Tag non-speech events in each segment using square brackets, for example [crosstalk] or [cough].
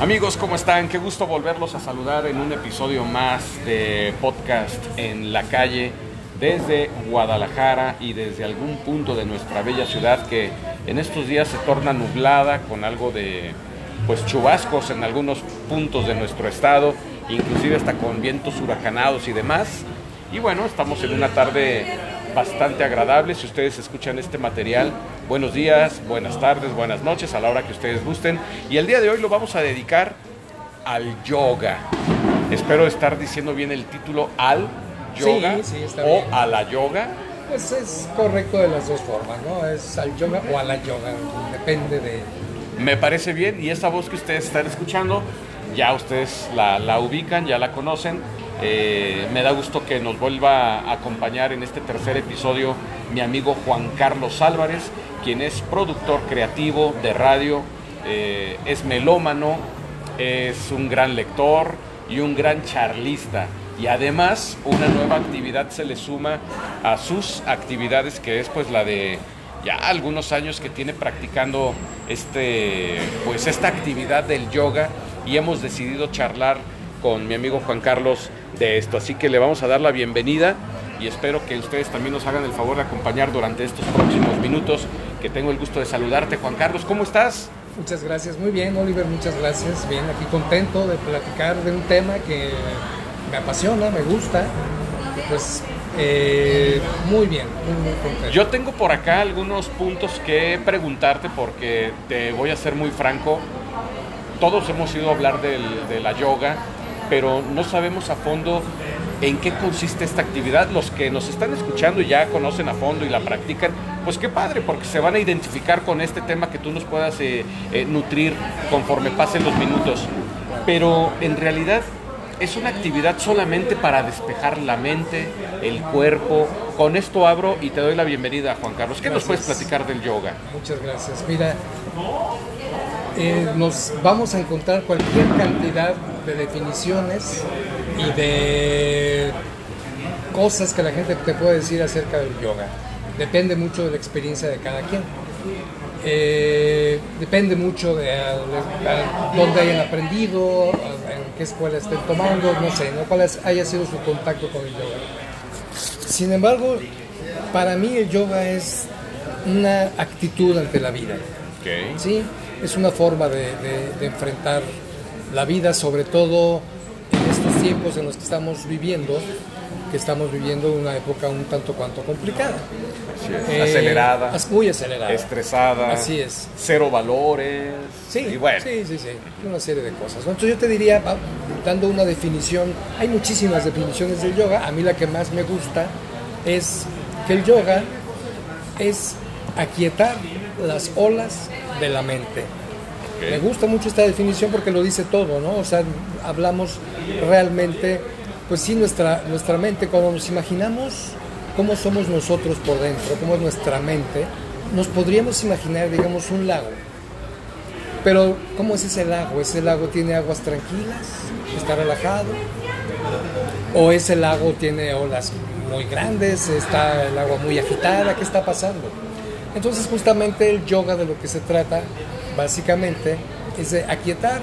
Amigos, ¿cómo están? Qué gusto volverlos a saludar en un episodio más de podcast en la calle desde Guadalajara y desde algún punto de nuestra bella ciudad que en estos días se torna nublada con algo de pues chubascos en algunos puntos de nuestro estado, inclusive hasta con vientos huracanados y demás. Y bueno, estamos en una tarde bastante agradable. Si ustedes escuchan este material, buenos días, buenas tardes, buenas noches, a la hora que ustedes gusten. Y el día de hoy lo vamos a dedicar al yoga. Espero estar diciendo bien el título al yoga Sí, sí, está o bien. a la yoga. Pues es correcto de las dos formas, ¿no? Es al yoga o a la yoga, depende de... Me parece bien y esa voz que ustedes están escuchando, ya ustedes la, la ubican, ya la conocen. Eh, me da gusto que nos vuelva a acompañar en este tercer episodio mi amigo Juan Carlos Álvarez, quien es productor creativo de radio, eh, es melómano, es un gran lector y un gran charlista. Y además una nueva actividad se le suma a sus actividades que es pues la de ya algunos años que tiene practicando este pues esta actividad del yoga y hemos decidido charlar con mi amigo Juan Carlos de esto. Así que le vamos a dar la bienvenida y espero que ustedes también nos hagan el favor de acompañar durante estos próximos minutos que tengo el gusto de saludarte. Juan Carlos, ¿cómo estás? Muchas gracias, muy bien Oliver, muchas gracias. Bien, aquí contento de platicar de un tema que me apasiona, me gusta. Pues eh, muy bien, muy, muy contento. Yo tengo por acá algunos puntos que preguntarte porque te voy a ser muy franco. Todos hemos ido a hablar del- de la yoga, pero no sabemos a fondo en qué consiste esta actividad. Los que nos están escuchando y ya conocen a fondo y la practican, pues qué padre, porque se van a identificar con este tema que tú nos puedas eh, eh, nutrir conforme pasen los minutos. Pero en realidad es una actividad solamente para despejar la mente, el cuerpo. Con esto abro y te doy la bienvenida, Juan Carlos. ¿Qué nos puedes platicar del yoga? Muchas gracias. Mira, eh, nos vamos a encontrar cualquier cantidad de definiciones y de cosas que la gente te puede decir acerca del yoga. Depende mucho de la experiencia de cada quien. Eh, depende mucho de, a- de a dónde hayan aprendido, en qué escuela estén tomando, no sé, ¿no? cuál haya sido su contacto con el yoga. Sin embargo, para mí el yoga es una actitud ante la vida. Sí, es una forma de, de- de enfrentar la vida, sobre todo tiempos en los que estamos viviendo, que estamos viviendo una época un tanto cuanto complicada. Eh, Acelerada, Muy acelerada. estresada, Así es. cero valores. Sí, y bueno, sí, sí, sí, una serie de cosas. ¿no? Entonces yo te diría, dando una definición, hay muchísimas definiciones del yoga, a mí la que más me gusta es que el yoga es aquietar las olas de la mente. Me gusta mucho esta definición porque lo dice todo, ¿no? O sea, hablamos realmente, pues sí, nuestra, nuestra mente, cuando nos imaginamos cómo somos nosotros por dentro, cómo es nuestra mente, nos podríamos imaginar, digamos, un lago. Pero, ¿cómo es ese lago? ¿Ese lago tiene aguas tranquilas? ¿Está relajado? ¿O ese lago tiene olas muy grandes? ¿Está el agua muy agitada? ¿Qué está pasando? Entonces, justamente el yoga de lo que se trata, básicamente, es de aquietar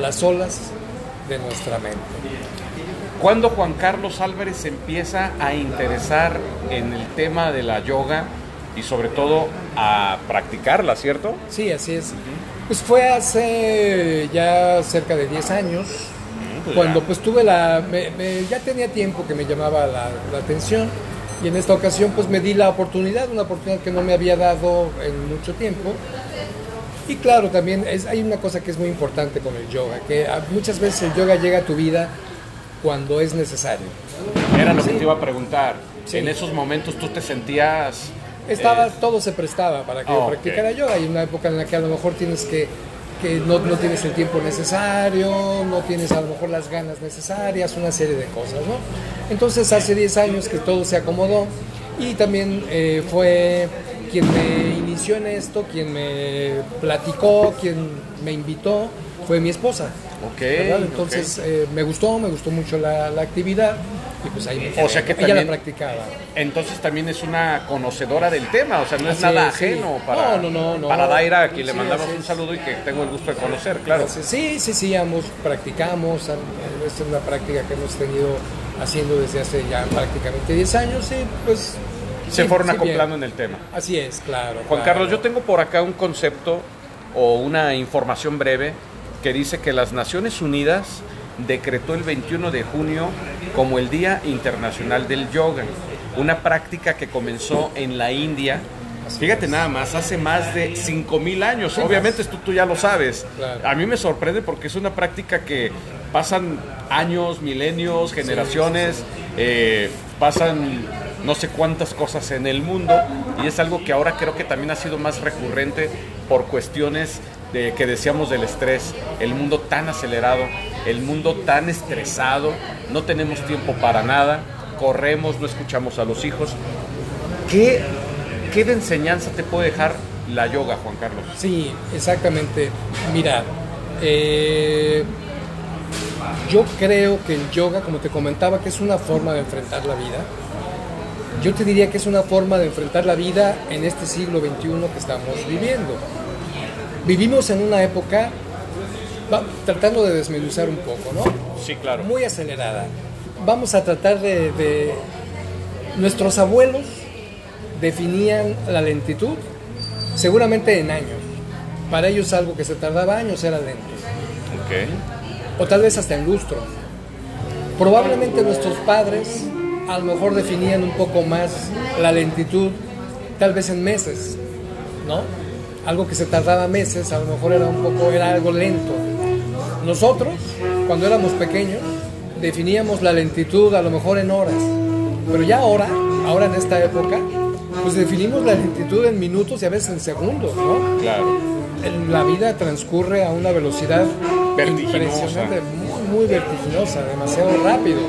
las olas de nuestra mente. ¿Cuándo Juan Carlos Álvarez empieza a interesar en el tema de la yoga y sobre todo a practicarla, cierto? Sí, así es. Pues fue hace ya cerca de 10 años, pues cuando pues tuve la... me- me- ya tenía tiempo que me llamaba la, la atención y en esta ocasión pues me di la oportunidad, una oportunidad que no me había dado en mucho tiempo. Y claro, también es, hay una cosa que es muy importante con el yoga, que muchas veces el yoga llega a tu vida cuando es necesario. Era lo que Sí. te iba a preguntar. Sí. En esos momentos tú te sentías... Estaba, eh, todo se prestaba para que Ah, yo practicara yoga. Hay una época en la que a lo mejor tienes que, que no, no tienes el tiempo necesario, no tienes a lo mejor las ganas necesarias, una serie de cosas, ¿no? Entonces hace 10 años que todo se acomodó y también eh, fue quien me inició en esto, quien me platicó, quien me invitó, fue mi esposa. ok, ¿verdad? Entonces eh, me gustó, me gustó mucho la, la actividad Y pues ahí O sea que ella también- la practicaba. Entonces también es una conocedora del tema, o sea, no es Así nada es, sí. ajeno para, No, no, no, para Daira, a quien le Sí, mandamos así un saludo y que tengo el gusto de conocer, claro. Sí, sí, sí, ambos practicamos. am- Esta es una práctica que hemos tenido haciendo desde hace ya prácticamente 10 años y pues... Se sí, fueron bien. acoplando en el tema. Así es, claro. Juan claro. Carlos, yo tengo por acá un concepto o una información breve que dice que las Naciones Unidas decretó el 21 de junio como el Día Internacional del Yoga, una práctica que comenzó en la India. Fíjate nada más, hace más de 5.000 años. Obviamente tú, tú ya lo sabes. A mí me sorprende porque es una práctica que pasan años, milenios, generaciones, eh, pasan no sé cuántas cosas en el mundo y es algo que ahora creo que también ha sido más recurrente por cuestiones de que decíamos del estrés, el mundo tan acelerado, el mundo tan estresado, no tenemos tiempo para nada, corremos, no escuchamos a los hijos. ¿Qué, qué de enseñanza te puede dejar la yoga, Juan Carlos? Sí, exactamente. Mira, eh, yo creo que el yoga, como te comentaba, que es una forma de enfrentar la vida. Yo te diría que es una forma de enfrentar la vida en este siglo XXI que estamos viviendo. Vivimos en una época, va- tratando de desmenuzar un poco, ¿no? Sí, claro. Muy acelerada. Vamos a tratar de, de- Nuestros abuelos definían la lentitud seguramente en años. Para ellos algo que se tardaba años era lento. Ok. O tal vez hasta en lustro. Probablemente nuestros padres a lo mejor definían un poco más la lentitud, tal vez en meses, ¿no? Algo que se tardaba meses, a lo mejor era un poco, era algo lento. Nosotros, cuando éramos pequeños, definíamos la lentitud a lo mejor en horas. Pero ya ahora, ahora en esta época, pues definimos la lentitud en minutos y a veces en segundos, ¿no? Claro. La vida transcurre a una velocidad Vertiginosa. muy, muy vertiginosa, demasiado rápido.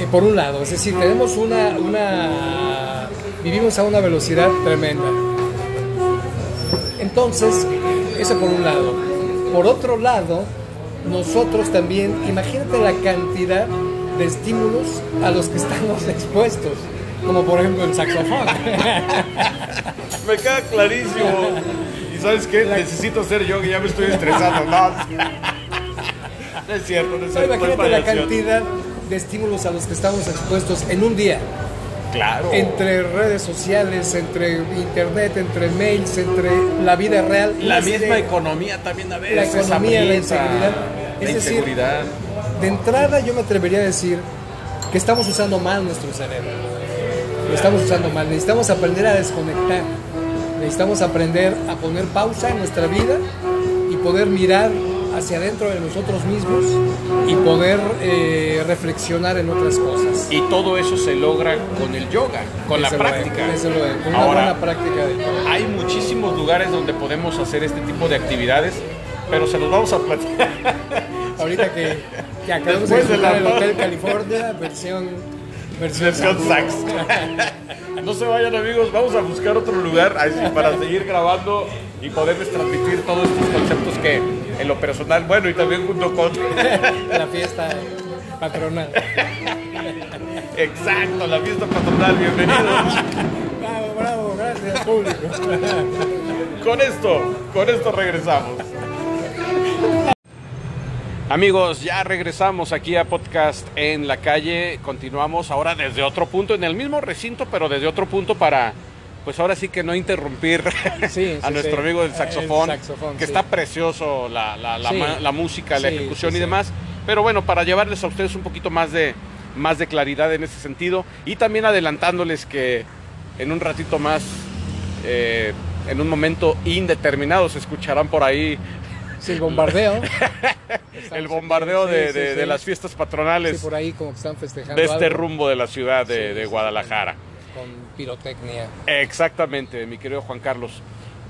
Eh, por un lado, es decir, tenemos una, una, vivimos a una velocidad tremenda. Entonces, eso por un lado. Por otro lado, nosotros también, imagínate la cantidad de estímulos a los que estamos [laughs] expuestos, como por ejemplo el saxofón. Me queda clarísimo. ¿Y sabes qué? Necesito ser yo que ya me estoy estresando. No, no es cierto, no es cierto. imagínate la cantidad de estímulos a los que estamos expuestos en un día. Claro. Entre redes sociales, entre internet, entre mails, entre la vida real. la misma economía también a veces. la economía, la inseguridad. La Es decir, inseguridad. De entrada yo me atrevería a decir que estamos usando mal nuestro cerebro. Lo estamos usando mal. Necesitamos aprender a desconectar. Necesitamos aprender a poner pausa en nuestra vida y poder mirar hacia adentro de nosotros mismos y poder eh, reflexionar en otras cosas. Y todo eso se logra con el yoga, con la Desde práctica. luego, con una Ahora, buena práctica de todo. hay muchísimos lugares donde podemos hacer este tipo de actividades, pero se los vamos a platicar. Ahorita que, que acabamos de Después de la disfrutar el. Hotel California, versión... Versión, Versión sax. [laughs] No se vayan amigos, vamos a buscar otro lugar para seguir grabando y poderles transmitir todos estos conceptos que en lo personal, bueno, y también junto con... la fiesta patronal. [laughs] Exacto, la fiesta patronal, bienvenidos. Bravo, bravo, gracias público. [laughs] Con esto, con esto regresamos. Amigos, ya regresamos aquí a podcast en la calle. Continuamos ahora desde otro punto, en el mismo recinto, pero desde otro punto para, pues ahora sí que no interrumpir [laughs] Sí, a sí, nuestro sí. amigo del El saxofón, saxofón, que está precioso la, la- música, la ejecución y demás. Pero bueno, para llevarles a ustedes un poquito más de, más de claridad en ese sentido y también adelantándoles que en un ratito más, eh, en un momento indeterminado, se escucharán por ahí [laughs] el bombardeo. el bombardeo de, de- las fiestas patronales por ahí como que están festejando de este algo rumbo de la ciudad de, de Guadalajara. con pirotecnia. Exactamente, mi querido Juan Carlos.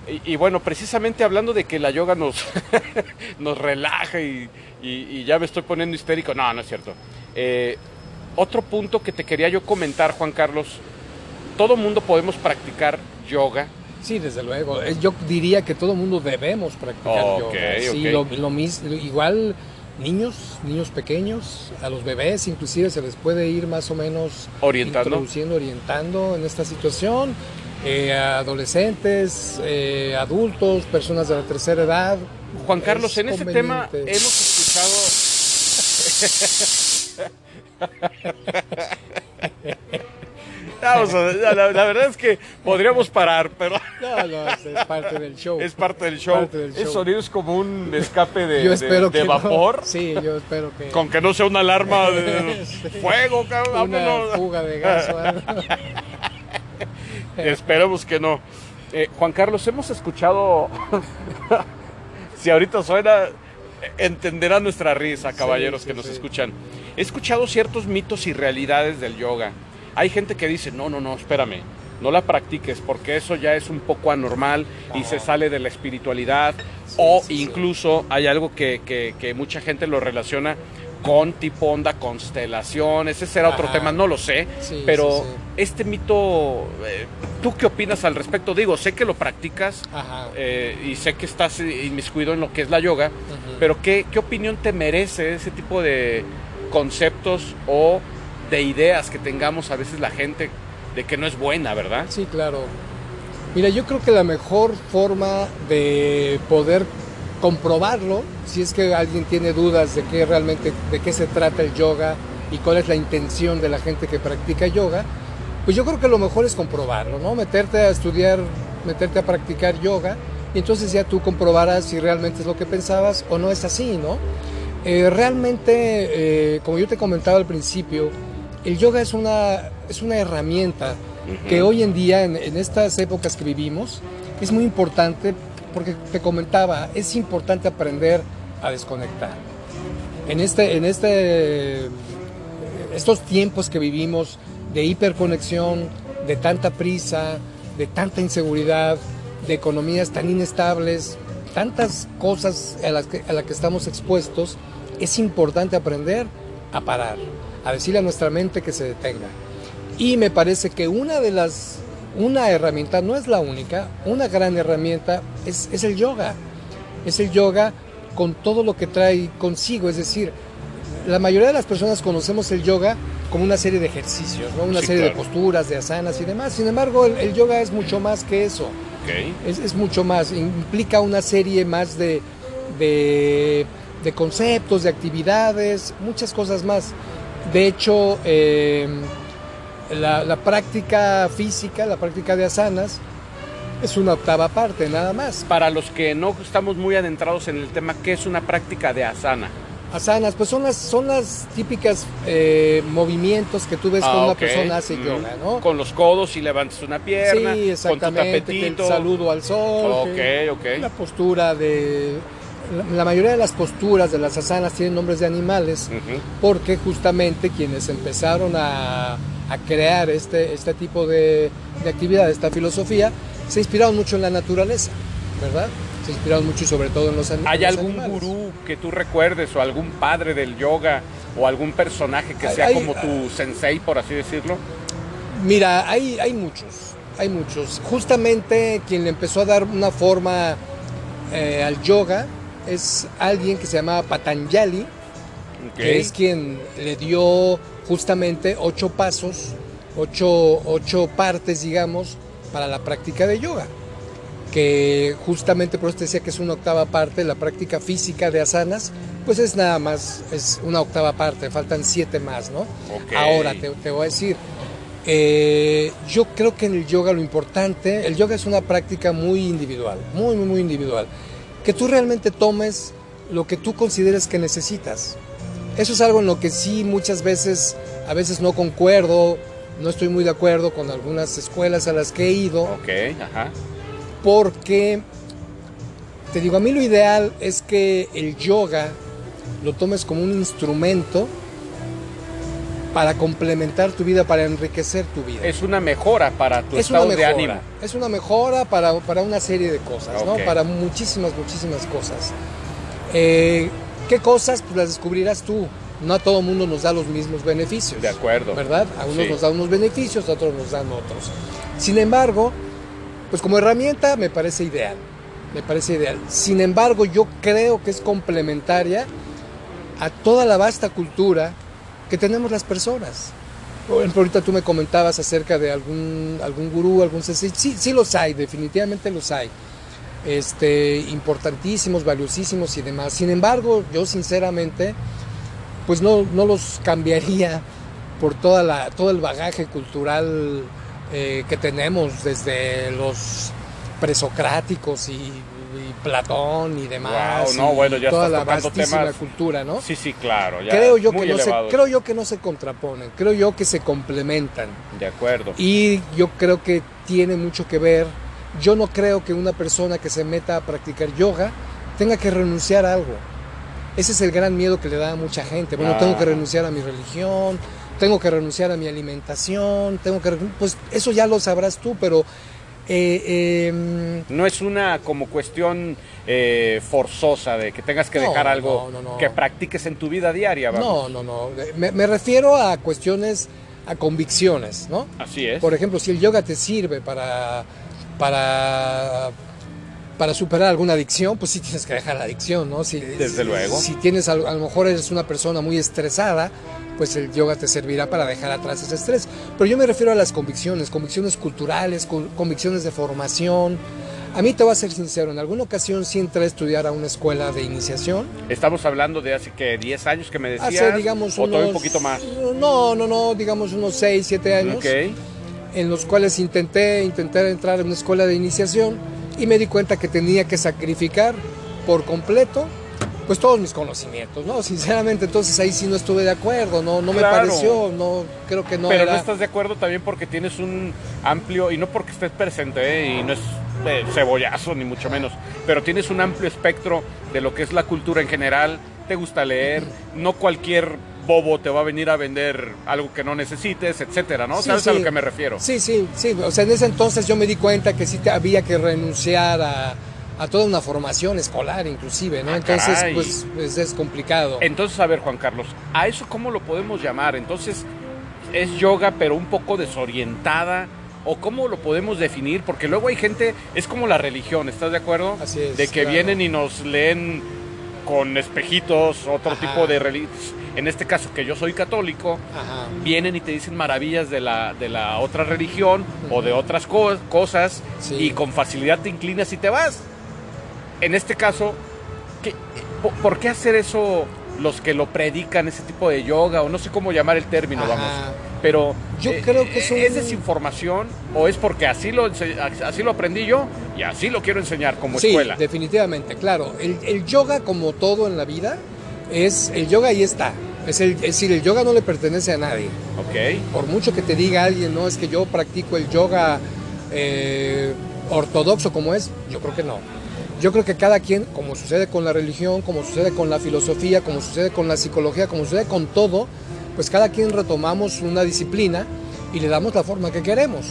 Y, y bueno, precisamente hablando de que la yoga nos, [laughs] nos relaja y, y- y ya me estoy poniendo histérico. No, no es cierto. Eh, otro punto que te quería yo comentar, Juan Carlos. Todo mundo podemos practicar yoga. Sí, desde luego. Eh, Yo diría que todo mundo debemos practicar Ok, yoga. Sí, ok. lo, lo mis- igual niños, niños pequeños, a los bebés inclusive se les puede ir más o menos Orientando. introduciendo, orientando en esta situación, eh, adolescentes, eh, adultos, personas de la tercera edad. Juan Carlos, Es en este tema hemos escuchado... [laughs] Vamos a- la, la verdad es que podríamos parar, pero [laughs] No, no, es, parte del show. es parte del show. Parte del El sonido es como un escape de, yo de- espero de que no. vapor. Sí, yo espero que Con que no sea una alarma de [laughs] fuego, cabrón. una vámonos. fuga de gas o algo. [laughs] Esperemos que no. Eh, Juan Carlos, hemos escuchado. si ahorita suena, entenderá nuestra risa, caballeros sí, que nos sí. escuchan. He escuchado ciertos mitos y realidades del yoga. Hay gente que dice: no, no, no, espérame. No la practiques porque eso ya es un poco anormal y se sale de la espiritualidad. o sí, sí. incluso hay algo que, que- que mucha gente lo relaciona con tipo onda constelaciones. Ese será otro tema, no lo sé. Pero este mito, eh, ¿tú qué opinas al respecto? Digo, sé que lo practicas eh, y sé que estás inmiscuido en lo que es la yoga, pero ¿qué, ¿qué opinión te merece ese tipo de conceptos o de ideas que tengamos a veces la gente de que no es buena, ¿verdad? Sí, claro. Mira, yo creo que la mejor forma de poder comprobarlo, si es que alguien tiene dudas de qué realmente, de qué se trata el yoga y cuál es la intención de la gente que practica yoga, pues yo creo que lo mejor es comprobarlo, ¿no? Meterte a estudiar, meterte a practicar yoga y entonces ya tú comprobarás si realmente es lo que pensabas o no es así, ¿no? Eh, realmente, eh, como yo te comentaba al principio, el yoga es una, es una herramienta que hoy en día, en, en estas épocas que vivimos, es muy importante porque te comentaba, es importante aprender a desconectar. En este, en este, estos tiempos que vivimos de hiperconexión, de tanta prisa, de tanta inseguridad, de economías tan inestables, tantas cosas a las que, a las que estamos expuestos, es importante aprender a parar, a decirle a nuestra mente que se detenga. Y me parece que una de las, una herramienta, no es la única, una gran herramienta es, es el yoga. Es el yoga con todo lo que trae consigo, es decir, la mayoría de las personas conocemos el yoga como una serie de ejercicios, ¿no? una Sí, serie claro. de posturas, de asanas y demás. Sin embargo, el, el yoga es mucho más que eso. Ok. Es, es mucho más, implica una serie más de, de, de conceptos, de actividades, muchas cosas más. De hecho, eh, la, la práctica física, la práctica de asanas, es una octava parte nada más. Para los que no estamos muy adentrados en el tema, ¿qué es una práctica de asana? Asanas, pues son las, son las típicas eh, movimientos que tú ves Ah, cuando una ok. persona hace Mm. yoga, ¿no? Con los codos y levantas una pierna, sí, con tu exactamente, que el tapetito. saludo al sol. Ok, que La ok. postura de... La, mayoría de las posturas de las asanas tienen nombres de animales porque justamente quienes empezaron a, a crear este, este tipo de, de actividad, esta filosofía, se inspiraron mucho en la naturaleza, ¿verdad? Se inspiraron mucho y sobre todo en los, an- ¿Hay algún animales. gurú que tú recuerdes o algún padre del yoga o algún personaje que Hay- sea hay- como tu sensei, por así decirlo? Mira, hay, hay muchos, hay muchos. Justamente quien le empezó a dar una forma eh, al yoga es alguien que se llamaba Patanjali, que es quien le dio justamente ocho pasos, ocho, ocho partes, digamos, para la práctica de yoga. Que justamente por eso te decía que es una octava parte, la práctica física de asanas, pues es nada más, es una octava parte, faltan siete más, ¿no? Ahora te, te voy a decir, eh, yo creo que en el yoga lo importante, el yoga es una práctica muy individual, muy, muy, muy individual. Que tú realmente tomes lo que tú consideres que necesitas. Eso es algo en lo que sí muchas veces, a veces no concuerdo, no estoy muy de acuerdo con algunas escuelas a las que he ido, Ok, ajá. porque, te digo, a mí lo ideal es que el yoga lo tomes como un instrumento para complementar tu vida, para enriquecer tu vida. Es una mejora para tu es estado de ánimo. es una mejora para, para una serie de cosas. ¿no? Para muchísimas, muchísimas cosas. Eh, ¿Qué cosas? Pues las descubrirás tú. No a todo mundo nos da los mismos beneficios. De acuerdo. ¿Verdad? A unos Sí. nos da unos beneficios, a otros nos dan otros. Sin embargo, pues como herramienta me parece ideal. Me parece ideal. Sin embargo, yo creo que es complementaria a toda la vasta cultura que tenemos las personas. Ahorita tú me comentabas acerca de algún, algún gurú, algún sensei. Sí, sí los hay, definitivamente los hay. Este, importantísimos, valiosísimos y demás. Sin embargo, yo sinceramente, pues no, no los cambiaría por toda la, todo el bagaje cultural eh, que tenemos desde los presocráticos y Platón y demás. Wow, no, bueno, ya toda la vastísima temas- cultura, ¿no? Sí, sí, claro. ya creo yo que no se, creo yo que no se contraponen, creo yo que se complementan. De acuerdo. Y yo creo que tiene mucho que ver. Yo no creo que una persona que se meta a practicar yoga tenga que renunciar a algo. Ese es el gran miedo que le da a mucha gente. Bueno, Ah. tengo que renunciar a mi religión, tengo que renunciar a mi alimentación, tengo que... Pues eso ya lo sabrás tú, pero... eh, eh, No es una como cuestión eh, forzosa de que tengas que No, dejar algo no, no, no. que practiques en tu vida diaria. no, no, no. Me, me refiero a cuestiones, a convicciones, ¿no? Así es. Por ejemplo, si el yoga te sirve para, para, para superar alguna adicción, pues sí tienes que dejar la adicción, ¿no? Si, Desde si- luego. Si tienes, a, a lo mejor eres una persona muy estresada, pues el yoga te servirá para dejar atrás ese estrés. Pero yo me refiero a las convicciones, convicciones culturales, con- convicciones de formación. A mí te voy a ser sincero, en alguna ocasión sí entré a estudiar a una escuela de iniciación. Estamos hablando de hace que 10 años que me decías. Hace, digamos, o unos... todavía un poquito más. No, no, no, digamos unos 6, 7 años. Ok. en los cuales intenté, intenté entrar en una escuela de iniciación y me di cuenta que tenía que sacrificar por completo pues todos mis conocimientos, ¿no? Sinceramente, entonces ahí sí no estuve de acuerdo, no, no me pareció, no, creo que no Pero era... no estás de acuerdo también porque tienes un amplio, y no porque estés presente, ¿eh? y no es eh, cebollazo ni mucho menos, pero tienes un amplio espectro de lo que es la cultura en general, te gusta leer, no cualquier bobo te va a venir a vender algo que no necesites, etcétera, ¿no? Sí, ¿Sabes a lo que me refiero? Sí, sí, sí, o sea, en ese entonces yo me di cuenta que sí te había que renunciar a, a toda una formación escolar inclusive, ¿no? Ah, Entonces, pues, pues, es complicado. Entonces, a ver, Juan Carlos, ¿a eso cómo lo podemos llamar? Entonces, ¿es yoga pero un poco desorientada? ¿O cómo lo podemos definir? Porque luego hay gente, es como la religión, ¿estás de acuerdo? Así es, De que claro. vienen y nos leen con espejitos, otro Ajá. tipo de religión. En este caso, que yo soy católico, Ajá. vienen y te dicen maravillas de la, de la otra religión o de otras co- cosas Sí. y con facilidad te inclinas y te vas. En este caso, ¿qué- po- ¿por qué hacer eso los que lo predican, ese tipo de yoga o no sé cómo llamar el término, Ajá. vamos? Pero Yo eh, creo que es un- desinformación o es porque así lo, así lo aprendí yo y así lo quiero enseñar como sí, escuela? definitivamente, claro. El, el yoga, como todo en la vida, es el yoga ahí está. Es, el, es decir, el yoga no le pertenece a nadie. Ok, Por mucho que te diga alguien, no, es que yo practico el yoga eh, ortodoxo como es, yo creo que no. Yo creo que cada quien, como sucede con la religión, como sucede con la filosofía, como sucede con la psicología, como sucede con todo, pues cada quien retomamos una disciplina y le damos la forma que queremos.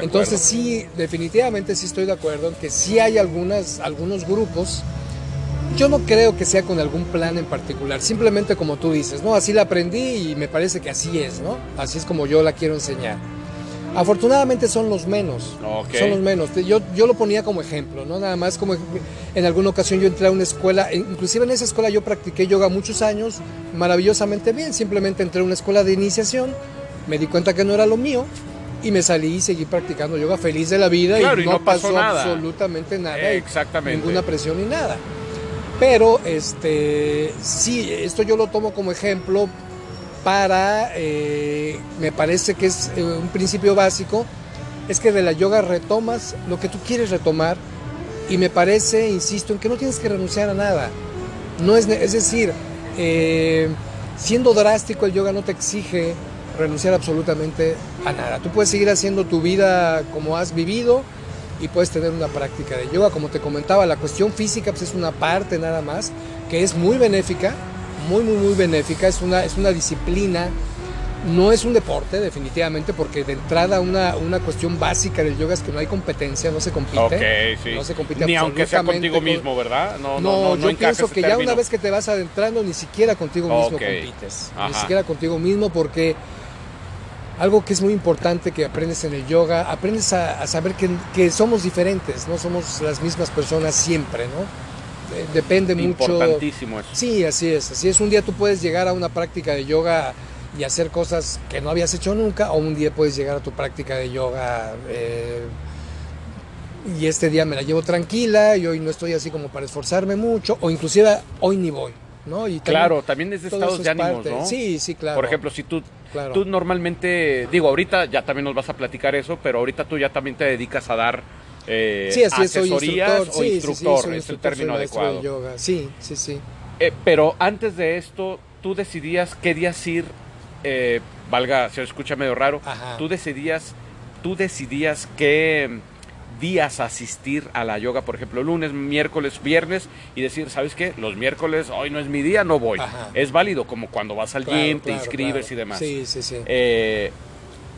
Entonces sí, definitivamente sí estoy de acuerdo en que sí hay algunas, algunos grupos. Yo no creo que sea con algún plan en particular, simplemente como tú dices, ¿no? Así la aprendí y me parece que así es, ¿no? Así es como yo la quiero enseñar. Afortunadamente son los menos, son los menos. Yo, yo lo ponía como ejemplo, ¿no? Nada más como en alguna ocasión yo entré a una escuela, e- inclusive en esa escuela yo practiqué yoga muchos años, maravillosamente bien, simplemente entré a una escuela de iniciación, me di cuenta que no era lo mío y me salí y seguí practicando yoga feliz de la vida Claro, y y no, pasó pasó, nada. absolutamente nada. Exactamente. Ninguna presión ni nada. Pero este sí, esto yo lo tomo como ejemplo para, eh, me parece que es eh, un principio básico, es que de la yoga retomas lo que tú quieres retomar y me parece, insisto, en que no tienes que renunciar a nada. No es, es decir, eh, siendo drástico el yoga no te exige renunciar absolutamente a nada. Tú puedes seguir haciendo tu vida como has vivido y puedes tener una práctica de yoga. Como te comentaba, la cuestión física pues, es una parte nada más que es muy benéfica, muy, muy, muy benéfica. Es una, es una disciplina, no es un deporte definitivamente, porque de entrada una, una cuestión básica del yoga es que no hay competencia, no se compite. ok, sí. No se compite Ni aunque sea contigo con- mismo, ¿verdad? No, No, no, no, yo pienso que ya una vez que te vas adentrando, ni siquiera contigo mismo Ok. compites. Ni siquiera contigo mismo, porque algo que es muy importante que aprendes en el yoga, aprendes a, a saber que, que somos diferentes, no somos las mismas personas siempre, ¿no? Depende mucho. Importantísimo eso. Sí, así es. Así es. Un día tú puedes llegar a una práctica de yoga y hacer cosas que no habías hecho nunca, o un día puedes llegar a tu práctica de yoga eh, y este día me la llevo tranquila y hoy no estoy así como para esforzarme mucho, o inclusive hoy ni voy. ¿no? Y también Claro, también es de estados eso de es ánimos, parte. ¿no? Sí, sí, claro. Por ejemplo, si tú, Claro. tú normalmente, digo, ahorita ya también nos vas a platicar eso, pero ahorita tú ya también te dedicas a dar eh, Sí, así soy asesorías o Sí, sí, sí, instructor, soy es instructor, el término soy maestro de adecuado. yoga. Sí, sí, sí. Eh, pero antes de esto, tú decidías qué días ir, eh, valga, se escucha medio raro, Ajá. tú decidías, tú decidías qué días asistir a la yoga, por ejemplo, lunes, miércoles, viernes, y decir, ¿sabes qué? Los miércoles, hoy no es mi día, no voy. Ajá. Es válido, como cuando vas al Claro, gym, te claro, inscribes claro. y demás. Sí, sí, sí. Eh,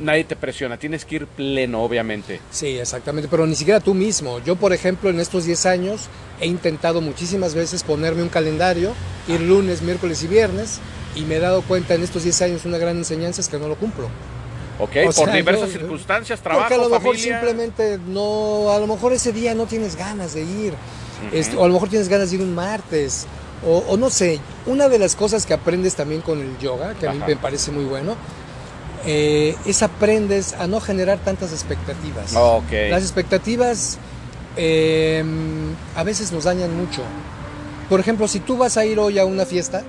nadie te presiona, tienes que ir pleno, obviamente. Sí, exactamente, pero ni siquiera tú mismo. Yo, por ejemplo, en estos 10 años he intentado muchísimas veces ponerme un calendario, ir lunes, miércoles y viernes, y me he dado cuenta en estos 10 años una gran enseñanza es que no lo cumplo. ¿Ok? O por sea, diversas yo- circunstancias, trabajo, Porque a lo mejor familia. simplemente no, a lo mejor ese día no tienes ganas de ir, este, o a lo mejor tienes ganas de ir un martes, o, o no sé. Una de las cosas que aprendes también con el yoga, que a mí Ajá. me parece muy bueno, eh, es aprendes a no generar tantas expectativas. Las expectativas eh, a veces nos dañan mucho. Por ejemplo, si tú vas a ir hoy a una fiesta,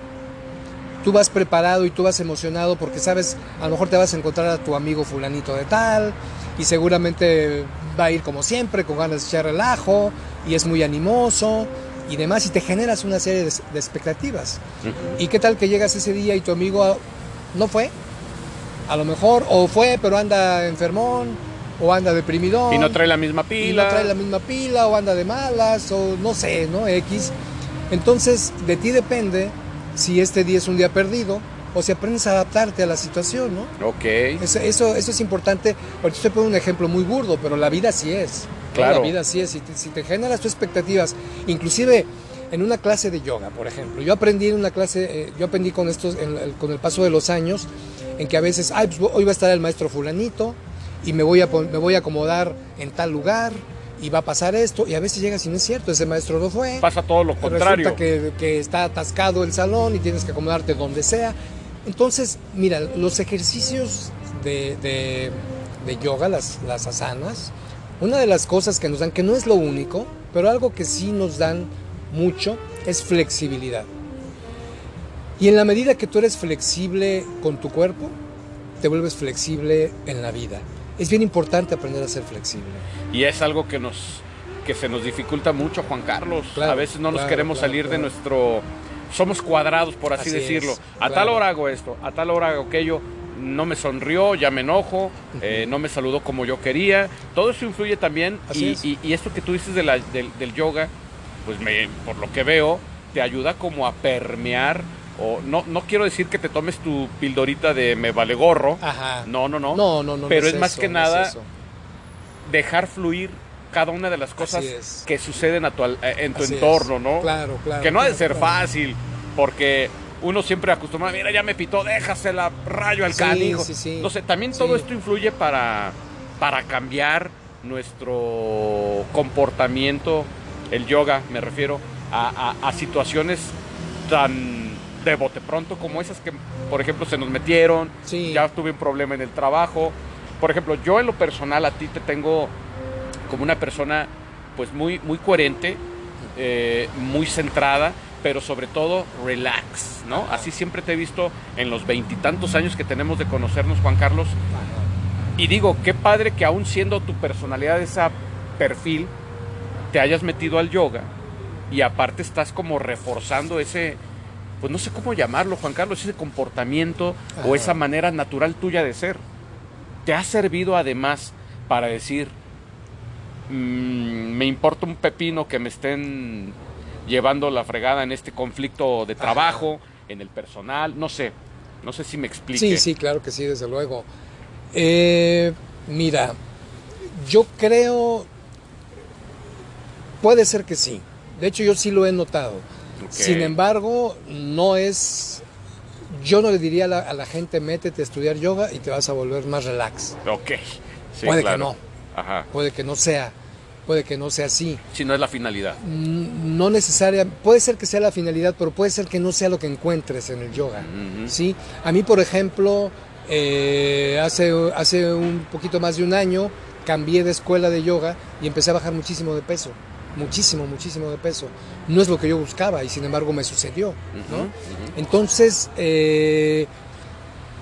tú vas preparado y tú vas emocionado porque sabes, a lo mejor te vas a encontrar a tu amigo fulanito de tal y seguramente va a ir como siempre con ganas de echar relajo y es muy animoso y demás y te generas una serie de, de expectativas. ¿Y qué tal que llegas ese día y tu amigo no fue? A lo mejor, o fue pero anda enfermón, o anda deprimidón. Y no trae la misma y pila. no trae la misma pila, o anda de malas, o no sé, ¿no? X. Entonces, de ti depende si este día es un día perdido o si aprendes a adaptarte a la situación, ¿no? Ok. Eso, eso, eso es importante. Ahorita estoy poniendo un ejemplo muy burdo, pero la vida sí es. Claro. La vida sí es. Si te, si te generas tus expectativas, inclusive en una clase de yoga, por ejemplo. Yo aprendí en una clase, eh, yo aprendí con estos, en con el paso de los años, en que a veces, ay, pues hoy va a estar el maestro fulanito y me voy a, me voy a acomodar en tal lugar y va a pasar esto. Y a veces llegas y no es cierto, ese maestro no fue. Pasa todo lo contrario. Resulta que, que está atascado el salón y tienes que acomodarte donde sea. Entonces, mira, los ejercicios de, de- de yoga, las, las asanas, una de las cosas que nos dan, que no es lo único, pero algo que sí nos dan mucho, es flexibilidad. Y en la medida que tú eres flexible con tu cuerpo, te vuelves flexible en la vida. Es bien importante aprender a ser flexible. Y es algo que nos que se nos dificulta mucho, Juan Carlos. Claro, a veces no nos queremos claro, salir de nuestro somos cuadrados, por así, Así es, decirlo. a tal hora hago esto, a tal hora hago aquello. No me sonrió, ya me enojo, eh, no me saludó como yo quería. Todo eso influye también. Y, es. y- y esto que tú dices de la- del, del yoga, pues me, por lo que veo, te ayuda como a permear. O no, no quiero decir que te tomes tu pildorita de me vale gorro. Ajá. No, no, no. No, no, no. Pero no es más eso, que es nada dejar fluir cada una de las cosas es. que suceden a tu eh, en tu Así es. entorno, ¿no? Claro, claro. que no ha de claro, ser claro. fácil, porque uno siempre acostumbra, mira, ya me pitó, déjasela, rayo al Sí, canijo. sí, sí. No sé, también Sí. todo esto influye para, para cambiar nuestro comportamiento, el yoga, me refiero, a, a- a situaciones tan de bote pronto como esas que, por ejemplo, se nos metieron, Sí. ya tuve un problema en el trabajo. Por ejemplo, yo en lo personal a ti te tengo como una persona pues muy, muy coherente, eh, muy centrada, pero sobre todo relax, ¿no? Ajá. Así siempre te he visto en los veintitantos años que tenemos de conocernos, Juan Carlos. Y digo, qué padre que aún siendo tu personalidad ese perfil, te hayas metido al yoga y aparte estás como reforzando ese, pues no sé cómo llamarlo, Juan Carlos, ese comportamiento o esa manera natural tuya de ser. ¿Te ha servido además para decir, mm, me importa un pepino que me estén llevando la fregada en este conflicto de Ajá. trabajo, en el personal, no sé, no sé si me explique. Sí, sí, claro que sí, desde luego. Eh, mira, yo creo, puede ser que sí. De hecho, yo sí lo he notado. Sin embargo, no es, yo no le diría a la, a la gente, métete a estudiar yoga y te vas a volver más relax. Ok. Sí, Puede claro. que no, Ajá. puede que no sea. puede que no sea así. Si no es la finalidad. No necesaria, puede ser que sea la finalidad, pero puede ser que no sea lo que encuentres en el yoga. ¿sí? A mí, por ejemplo, eh, hace, hace un poquito más de un año cambié de escuela de yoga y empecé a bajar muchísimo de peso. Muchísimo, muchísimo de peso. No es lo que yo buscaba y sin embargo me sucedió. Entonces, eh,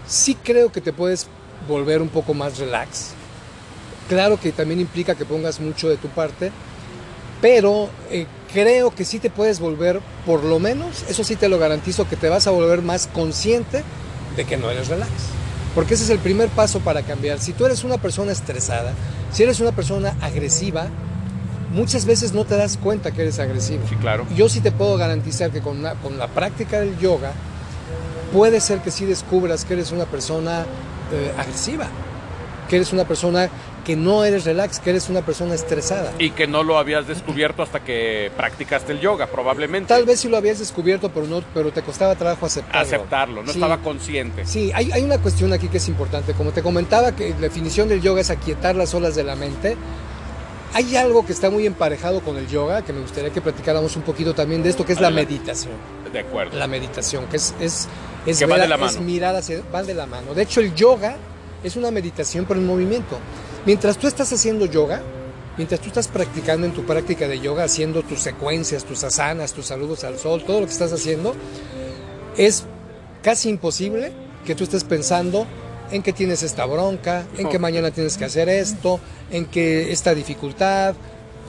sí creo que te puedes volver un poco más relax. Claro que también implica que pongas mucho de tu parte, pero eh, creo que sí te puedes volver, por lo menos, eso sí te lo garantizo, que te vas a volver más consciente de que no eres relax. Porque ese es el primer paso para cambiar. Si tú eres una persona estresada, si eres una persona agresiva, muchas veces no te das cuenta que eres agresivo. Sí, claro. Yo sí te puedo garantizar que con, la- con la práctica del yoga puede ser que sí descubras que eres una persona eh, agresiva, que eres una persona que no eres relax, que eres una persona estresada. Y que no lo habías descubierto hasta que practicaste el yoga, probablemente. Tal vez sí lo habías descubierto, pero no, pero te costaba trabajo aceptarlo. Aceptarlo, no Sí. estaba consciente. Sí, hay, hay una cuestión aquí que es importante. Como te comentaba, que la definición del yoga es aquietar las olas de la mente. Hay algo que está muy emparejado con el yoga, que me gustaría que platicáramos un poquito también de esto, que es la meditación. De acuerdo. La meditación, que es, es, es, Que va de la es mano. mirar hacia, van de la mano. De hecho, el yoga es una meditación pero en movimiento. Mientras tú estás haciendo yoga, mientras tú estás practicando en tu práctica de yoga, haciendo tus secuencias, tus asanas, tus saludos al sol, todo lo que estás haciendo, es casi imposible que tú estés pensando en que tienes esta bronca, en que mañana tienes que hacer esto, en que esta dificultad,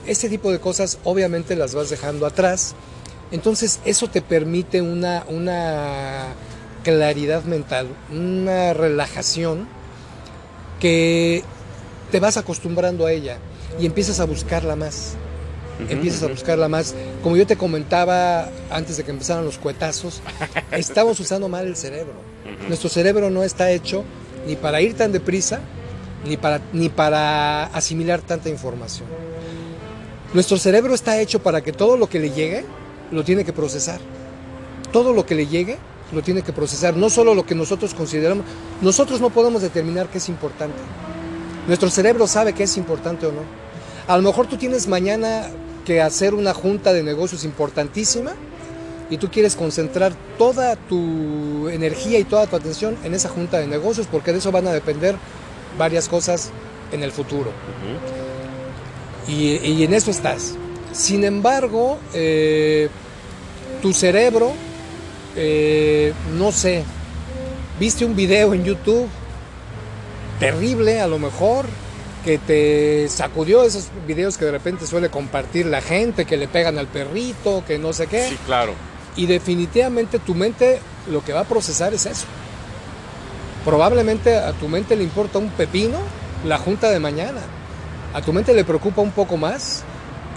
ese tipo de cosas obviamente las vas dejando atrás. Entonces eso te permite una, una claridad mental, una relajación que te vas acostumbrando a ella y empiezas a buscarla más. Empiezas a buscarla más. Como yo te comentaba antes de que empezaran los cuetazos, [laughs] estamos usando mal el cerebro. Nuestro cerebro no está hecho ni para ir tan deprisa, ni para, ni para asimilar tanta información. Nuestro cerebro está hecho para que todo lo que le llegue lo tiene que procesar. Todo lo que le llegue lo tiene que procesar, no solo lo que nosotros consideramos. Nosotros no podemos determinar qué es importante. Nuestro cerebro sabe qué es importante o no. A lo mejor tú tienes mañana que hacer una junta de negocios importantísima y tú quieres concentrar toda tu energía y toda tu atención en esa junta de negocios porque de eso van a depender varias cosas en el futuro. Y en eso estás. Sin embargo, eh, tu cerebro, eh, no sé, viste un video en YouTube terrible a lo mejor, que te sacudió esos videos que de repente suele compartir la gente, que le pegan al perrito, que no sé qué. Sí, claro. Y definitivamente tu mente lo que va a procesar es eso. Probablemente a tu mente le importa un pepino la junta de mañana. A tu mente le preocupa un poco más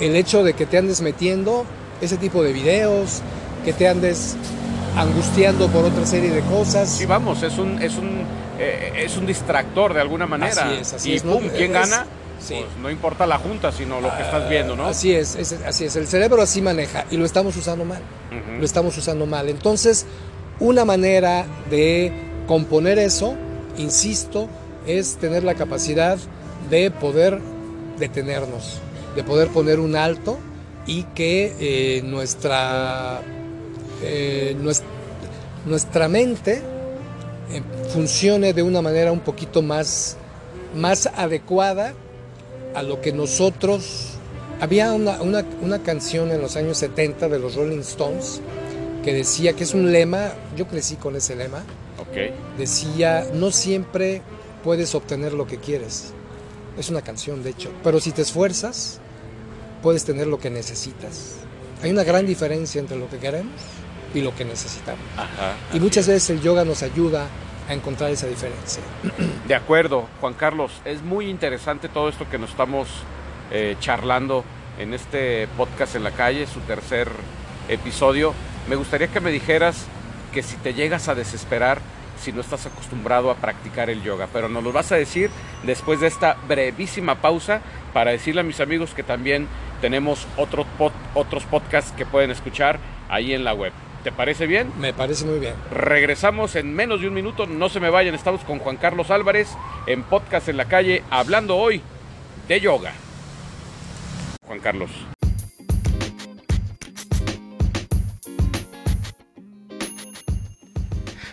el hecho de que te andes metiendo ese tipo de videos, que te andes angustiando por otra serie de cosas. Sí, vamos, es un, es un, eh, es un distractor de alguna manera. Así es, así y es, ¿quién Es- gana? Sí. Pues no importa la junta, sino lo que estás viendo, ¿no? Así es, es- así es. El cerebro así maneja y lo estamos usando mal. Lo estamos usando mal. Entonces, una manera de componer eso, insisto, es tener la capacidad de poder detenernos, de poder poner un alto y que eh, nuestra, eh, nues- nuestra mente eh, funcione de una manera un poquito más, más adecuada a lo que nosotros... Había una, una- una canción en los años 70 de los Rolling Stones que decía que es un lema, yo crecí con ese lema, Ok. decía, no siempre puedes obtener lo que quieres. Es una canción, de hecho, pero si te esfuerzas, puedes tener lo que necesitas. Hay una gran diferencia entre lo que queremos y lo que necesitamos. Ajá. Y muchas veces el yoga nos ayuda a encontrar esa diferencia. De acuerdo, Juan Carlos, es muy interesante todo esto que nos estamos eh, charlando en este podcast en la calle, su tercer episodio. Me gustaría que me dijeras que si te llegas a desesperar si no estás acostumbrado a practicar el yoga, pero nos lo vas a decir después de esta brevísima pausa para decirle a mis amigos que también tenemos otros pod- otros podcasts que pueden escuchar ahí en la web. ¿Te parece bien? Me parece muy bien. Regresamos en menos de un minuto, no se me vayan, estamos con Juan Carlos Álvarez en Podcast en la calle, hablando hoy de yoga. Juan Carlos.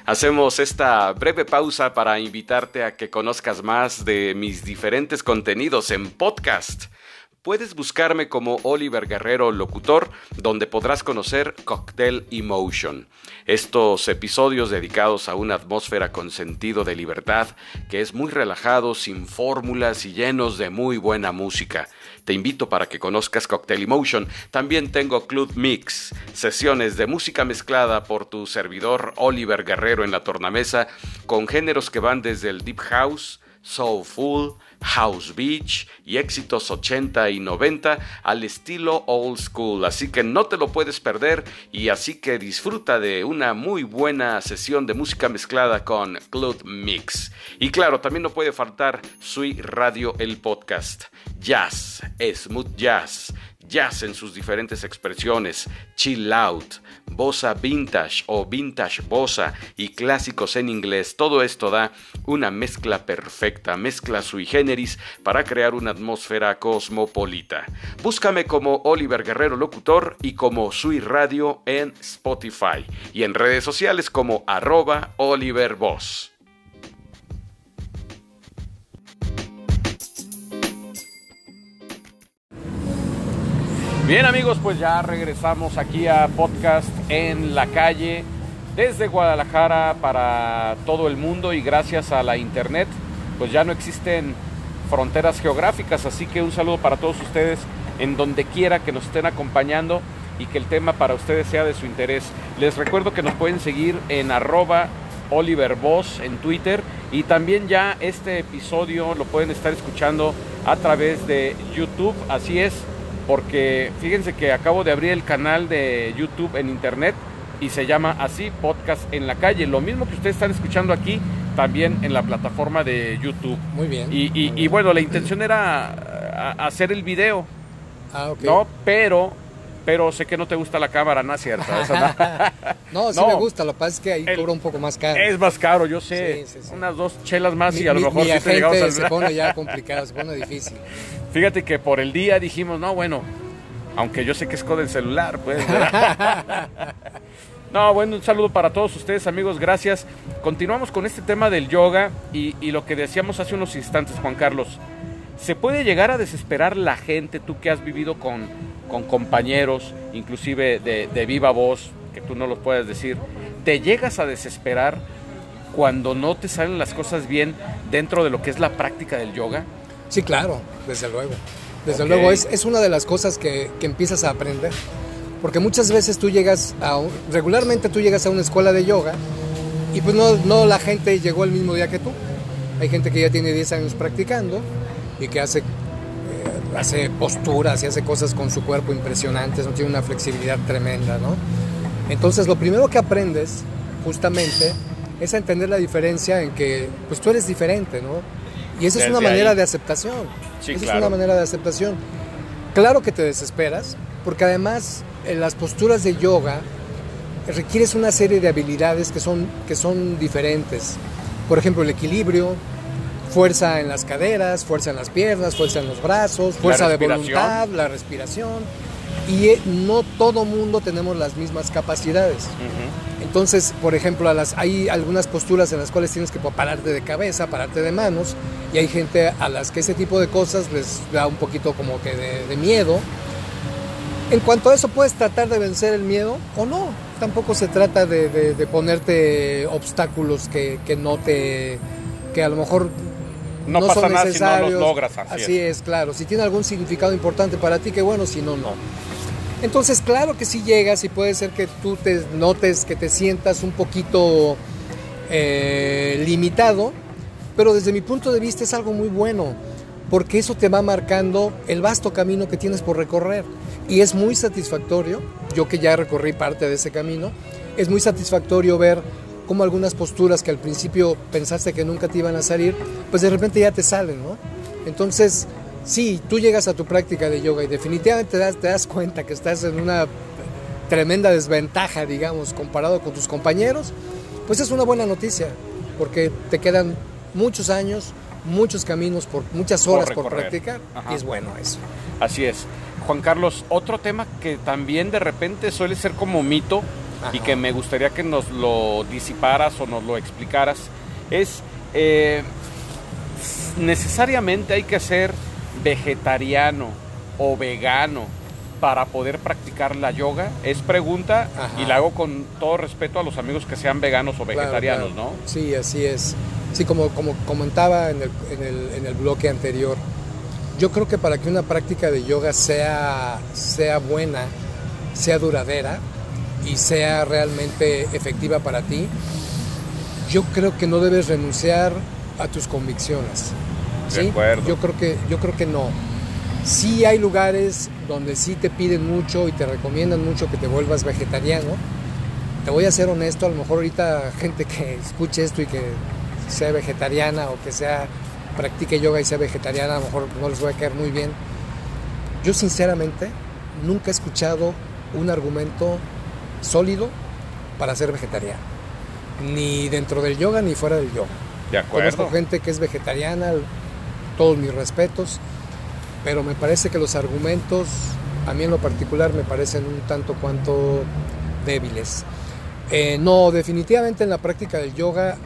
Hacemos esta breve pausa para invitarte a que conozcas más de mis diferentes contenidos en podcast. Puedes buscarme como Oliver Guerrero Locutor, donde podrás conocer Cocktail Emotion. Estos episodios dedicados a una atmósfera con sentido de libertad, que es muy relajado, sin fórmulas y llenos de muy buena música. Te invito para que conozcas Cocktail Emotion. También tengo Club Mix, sesiones de música mezclada por tu servidor Oliver Guerrero en la tornamesa, con géneros que van desde el Deep House, Soulful, House Beach y éxitos 80 y 90 al estilo old school. Así que no te lo puedes perder y así que disfruta de una muy buena sesión de música mezclada con Club Mix. Y claro, también no puede faltar Sui Radio el podcast. Jazz, smooth jazz jazz en sus diferentes expresiones, chill out, bossa vintage o vintage bossa y clásicos en inglés. Todo esto da una mezcla perfecta, mezcla sui generis para crear una atmósfera cosmopolita. Búscame como Oliver Guerrero Locutor y como Sui Radio en Spotify y en redes sociales como arroba Oliver Boss. Bien amigos, pues ya regresamos aquí a podcast en la calle desde Guadalajara para todo el mundo y gracias a la internet pues ya no existen fronteras geográficas, así que un saludo para todos ustedes en donde quiera que nos estén acompañando y que el tema para ustedes sea de su interés. Les recuerdo que nos pueden seguir en arroba Oliver en Twitter y también ya este episodio lo pueden estar escuchando a través de YouTube, así es porque fíjense que acabo de abrir el canal de YouTube en internet y se llama así Podcast en la calle. Lo mismo que ustedes están escuchando aquí, también en la plataforma de YouTube. Muy bien. Y, bueno, la intención era hacer el video. Ah, ok. ¿no? Pero, pero sé que no te gusta la cámara, ¿no es cierto? [laughs] no, sí me gusta, lo que pasa es que ahí cobra un poco más caro. Es más caro, yo sé. Unas dos chelas más y a lo mejor mi te se [laughs] pone ya complicado, se pone difícil. Fíjate que por el día dijimos, no, bueno, aunque yo sé que es con el celular, pues. [laughs] no, bueno, un saludo para todos ustedes, amigos, gracias. Continuamos con este tema del yoga y, lo que decíamos hace unos instantes, Juan Carlos. ¿Se puede llegar a desesperar la gente, tú que has vivido con, con compañeros, inclusive de, de viva voz, que tú no lo puedes decir? ¿Te llegas a desesperar cuando no te salen las cosas bien dentro de lo que es la práctica del yoga? Sí, claro, desde luego. Desde luego, es, es, una de las cosas que, que, empiezas a aprender. Porque muchas veces tú llegas a, regularmente tú llegas a una escuela de yoga y pues no, no la gente llegó el mismo día que tú. Hay gente que ya tiene 10 años practicando y que hace, eh, hace posturas y hace cosas con su cuerpo impresionantes, no tiene una flexibilidad tremenda, ¿no? Entonces lo primero que aprendes justamente es a entender la diferencia en que pues tú eres diferente, ¿no? Y esa es una manera de aceptación. esa es una manera de aceptación. Claro que te desesperas, porque además en las posturas de yoga requieres una serie de habilidades que son, que son diferentes. Por ejemplo, el equilibrio, fuerza en las caderas, fuerza en las piernas, fuerza en los brazos, fuerza de voluntad, la respiración. Y eh, no todo mundo tenemos las mismas capacidades. Entonces, por ejemplo, las, hay algunas posturas en las cuales tienes que pararte de cabeza, pararte de manos, y hay gente a las que ese tipo de cosas les da un poquito como que de, miedo. En cuanto a eso, puedes tratar de vencer el miedo o no. Tampoco se trata de, ponerte obstáculos que, no te. que a lo mejor no, pasa son nada necesarios. si no los logras. Así, así es. claro. Si tiene algún significado importante para ti, que bueno, si no, no. Entonces, claro que sí llegas y puede ser que tú te notes, que te sientas un poquito eh, limitado, pero desde mi punto de vista es algo muy bueno, porque eso te va marcando el vasto camino que tienes por recorrer. Y es muy satisfactorio, yo que ya recorrí parte de ese camino, es muy satisfactorio ver cómo algunas posturas que al principio pensaste que nunca te iban a salir, pues de repente ya te salen, ¿no? Entonces, sí, tú llegas a tu práctica de yoga y definitivamente te das, te das cuenta que estás en una tremenda desventaja, digamos, comparado con tus compañeros, pues es una buena noticia, porque te quedan muchos años, muchos caminos, por muchas horas por, recorrer. practicar, Ajá. y es bueno eso. Así es. Juan Carlos, otro tema que también de repente suele ser como mito y que me gustaría que nos lo disiparas o nos lo explicaras es eh, necesariamente hay que ser vegetariano o vegano para poder practicar la yoga. Es pregunta Ajá. y la hago con todo respeto a los amigos que sean veganos o Claro, vegetarianos, claro. ¿no? Sí, así es. Sí, como, como comentaba en el, en, el, en el bloque anterior, yo creo que para que una práctica de yoga sea, sea buena, sea duradera y sea realmente efectiva para ti, yo creo que no debes renunciar a tus convicciones. De ¿sí? acuerdo. Yo creo que yo creo que no. Sí hay lugares donde sí te piden mucho y te recomiendan mucho que te vuelvas vegetariano. Te voy a ser honesto, a lo mejor ahorita gente que escuche esto y que sea vegetariana o que sea practique yoga y sea vegetariana, a lo mejor no les va a caer muy bien. Yo sinceramente nunca he escuchado un argumento sólido para ser vegetariano. Ni dentro del yoga ni fuera del yoga. De acuerdo. Conozco gente que es vegetariana, todos mis respetos, pero me parece que los argumentos, a mí en lo particular, me parecen un tanto cuanto débiles. Eh, no, definitivamente en la práctica del yoga